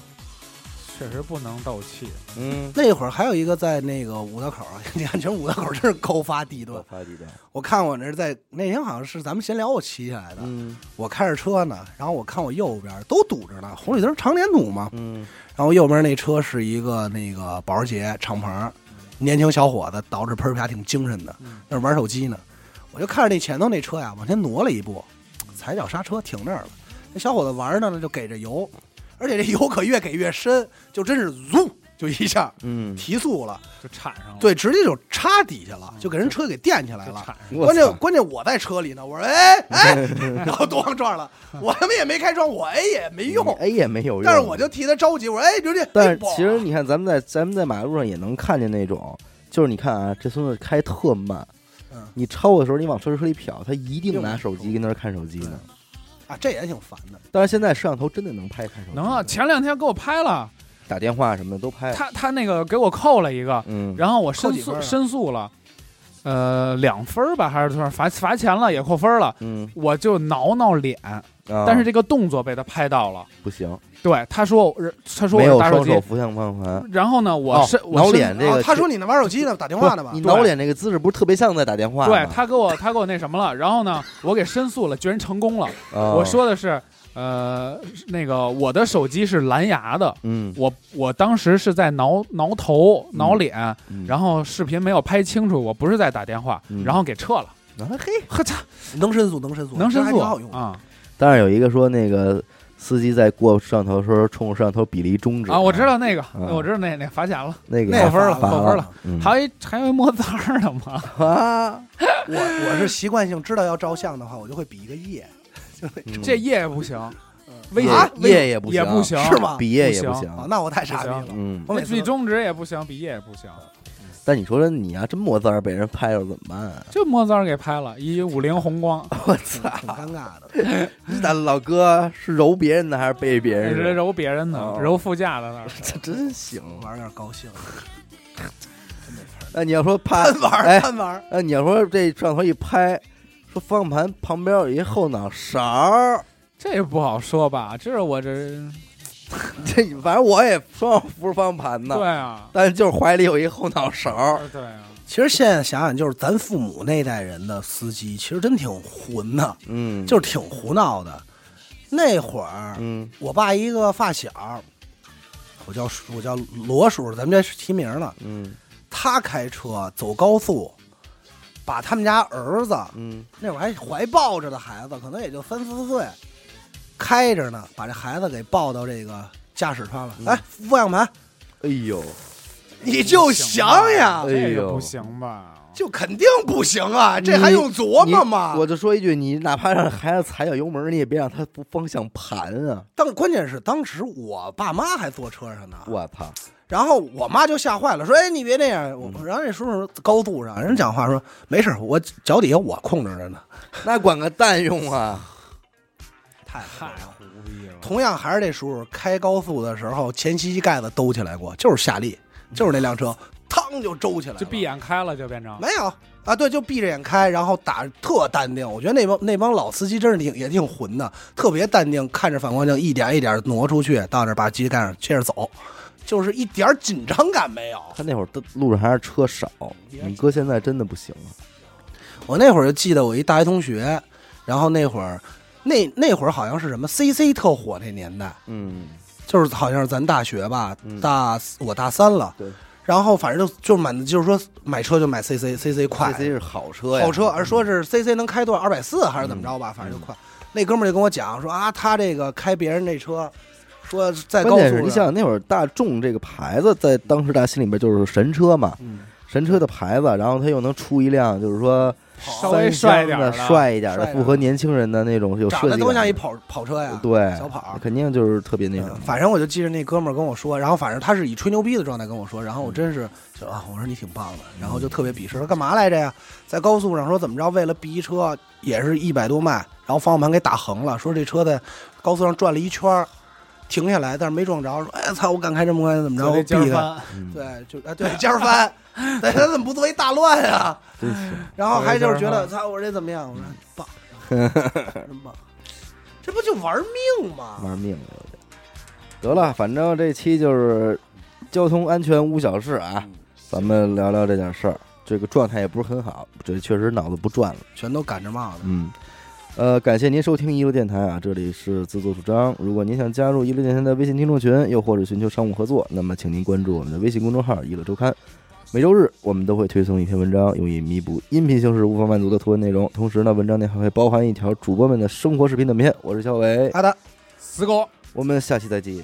确实不能斗气。嗯，那会儿还有一个在那个五道口啊，你看，其实五道口真是高发地段。发地段，我看我那是在那天好像是咱们闲聊我骑起来的，嗯我开着车呢，然后我看我右边都堵着呢，红绿灯常年堵嘛。嗯然后右边那车是一个那个保时捷敞篷，年轻小伙子捯饬喷儿啪挺精神的，那玩手机呢。我就看着那前头那车呀往前挪了一步，踩脚刹车停那儿了。那小伙子玩呢就给着油，而且这油可越给越深，就真是嗖就一下嗯，提速了，就铲上了，对，直接就插底下了，就给人车给垫起来了。铲上我关键关键我在车里呢，我说哎 [LAUGHS] 哎，[LAUGHS] 然后咣撞了，我他妈也没开窗，我哎也没用，，A 也没有用，但是我就替他着急，我说哎刘弟，但是其实你看，咱们在咱们在马路上也能看见那种，就是你看啊，这孙子开特慢，嗯你超的时候你往车车里瞟，他一定拿手机跟那儿看手机呢。啊，这也挺烦的。但是现在摄像头真的能拍开手机，能啊！前两天给我拍了，打电话什么的都拍。他他那个给我扣了一个，嗯，然后我申诉扣几分啊申诉了，呃，两分儿吧，还是多少罚罚钱了，也扣分了。嗯，我就挠挠脸，啊但是这个动作被他拍到了。不行，对，他说他说我没有打手机双手，扶向方向盘。然后呢，我哦是我挠脸这个啊，他说你那玩手机呢，打电话呢吧你？挠脸那个姿势不是特别像在打电话？对他给我他给我那什么了，然后呢，我给申诉了，居然成功了。啊我说的是，呃，那个我的手机是蓝牙的，嗯，我我当时是在挠挠头、挠脸，嗯。然后视频没有拍清楚，我不是在打电话，嗯。然后给撤了。啊嘿，呵嚓，能申诉，能申诉，能申诉还挺好用的。啊。但是有一个说那个司机在过摄像头的时候冲着摄像头比了一中指。啊！我知道那个，嗯我知道那那罚钱了。那个。那扣分了罚扣分了，嗯。还有一还有一摸脏儿的吗？啊，我我是习惯性知道要照相的话，我就会比一个耶，嗯这页也不行，啊叶也不也不行，是吗比叶也不行不行啊，那我太傻逼了。嗯，我每次比中指也不行，比业也不行，但你说说你要，真摸字儿被人拍了怎么办啊？就摸脏儿给拍了，一五菱宏光，[LAUGHS] 我操！挺尴尬的。[LAUGHS] 那老哥是揉别人的还是背别是人的？揉别人的哦，揉副驾的那儿。这真行。[LAUGHS] 玩儿有点高兴，那你要说拍贪玩儿哎，贪玩儿。那你要说这摄像头一拍，说方向盘旁边有一后脑勺儿，这也不好说吧？这是我这 [LAUGHS] 这反正我也双手扶着方向盘呢，对啊，但是就是怀里有一后脑勺儿。对啊，其实现在想想，就是咱父母那代人的司机，其实真挺混的，嗯，就是挺胡闹的。那会儿，嗯我爸一个发小，我叫我叫罗叔，咱们这是提名了。嗯他开车走高速，把他们家儿子嗯那会儿还怀抱着的孩子，可能也就三四岁，开着呢，把这孩子给抱到这个驾驶舱了。嗯来，扶方向盘，哎呦，你就想想，哎呦这个不行吧？就肯定不行啊！这还用琢磨吗？我就说一句，你哪怕让孩子踩脚油门，你也别让他扶方向盘啊！当关键是当时我爸妈还坐车上呢，我操，然后我妈就吓坏了，说：“哎，你别那样。我”然后那叔叔高速上人讲话说：“没事，我脚底下我控制着呢。[LAUGHS] 那管个蛋用啊！”太太胡逼了。同样还是那叔叔开高速的时候，前机盖子兜起来过，就是下力，就是那辆车，嘡就周起来了，就闭眼开了，就变成没有啊？对，就闭着眼开，然后打特淡定。我觉得那帮那帮老司机真是挺也挺混的，特别淡定，看着反光镜一点一点挪出去，到那把机盖上接着走，就是一点紧张感没有。他那会儿的路上还是车少，你哥现在真的不行了。我那会儿就记得我一大学同学，然后那会儿那那会儿好像是什么 CC 特火那年代，嗯，就是好像是咱大学吧，嗯。大我大三了，对。然后反正就就满就是说买车就买 CC，CC 快。CC 是好车呀，好车，而说是 CC 能开多少？二百四还是怎么着吧，反正就快。那哥们儿就跟我讲说啊，他这个开别人那车，说在高速关键是你想想那会儿大众这个牌子在当时大家心里边就是神车嘛，嗯神车的牌子，然后他又能出一辆就是说稍微帅一点的、帅一点的，符合年轻人的那种有长设计感的。得都像一跑跑车呀，对，小跑肯定就是特别那什嗯么。反正我就记着那哥们儿跟我说，然后反正他是以吹牛逼的状态跟我说，然后我真是就啊，我说你挺棒的，然后就特别鄙视他干嘛来着呀？在高速上说怎么着，为了避一车也是一百多迈，然后方向盘给打横了，说这车在高速上转了一圈儿，停下来，但是没撞着，说哎操，我敢开这么快，怎么着？我就这避开，尖儿翻，嗯，对，就啊对尖儿翻，对，他怎么不做一大乱啊？真行。然后还就是觉得，操，我这怎么样？我说棒，真棒，这不就玩命吗？玩命了，有点。得了，反正这期就是交通安全无小事啊，嗯咱们聊聊这点事儿。这个状态也不是很好，这确实脑子不转了。全都赶着骂的。嗯，呃，感谢您收听一路电台啊，这里是自作主张。如果您想加入一路电台的微信听众群，又或者寻求商务合作，那么请您关注我们的微信公众号“一乐周刊”。每周日我们都会推送一篇文章，用以弥补音频形式无法满足的图文内容。同时呢，文章内还会包含一条主播们的生活视频短片。我是小伟，好的，四哥。我们下期再见。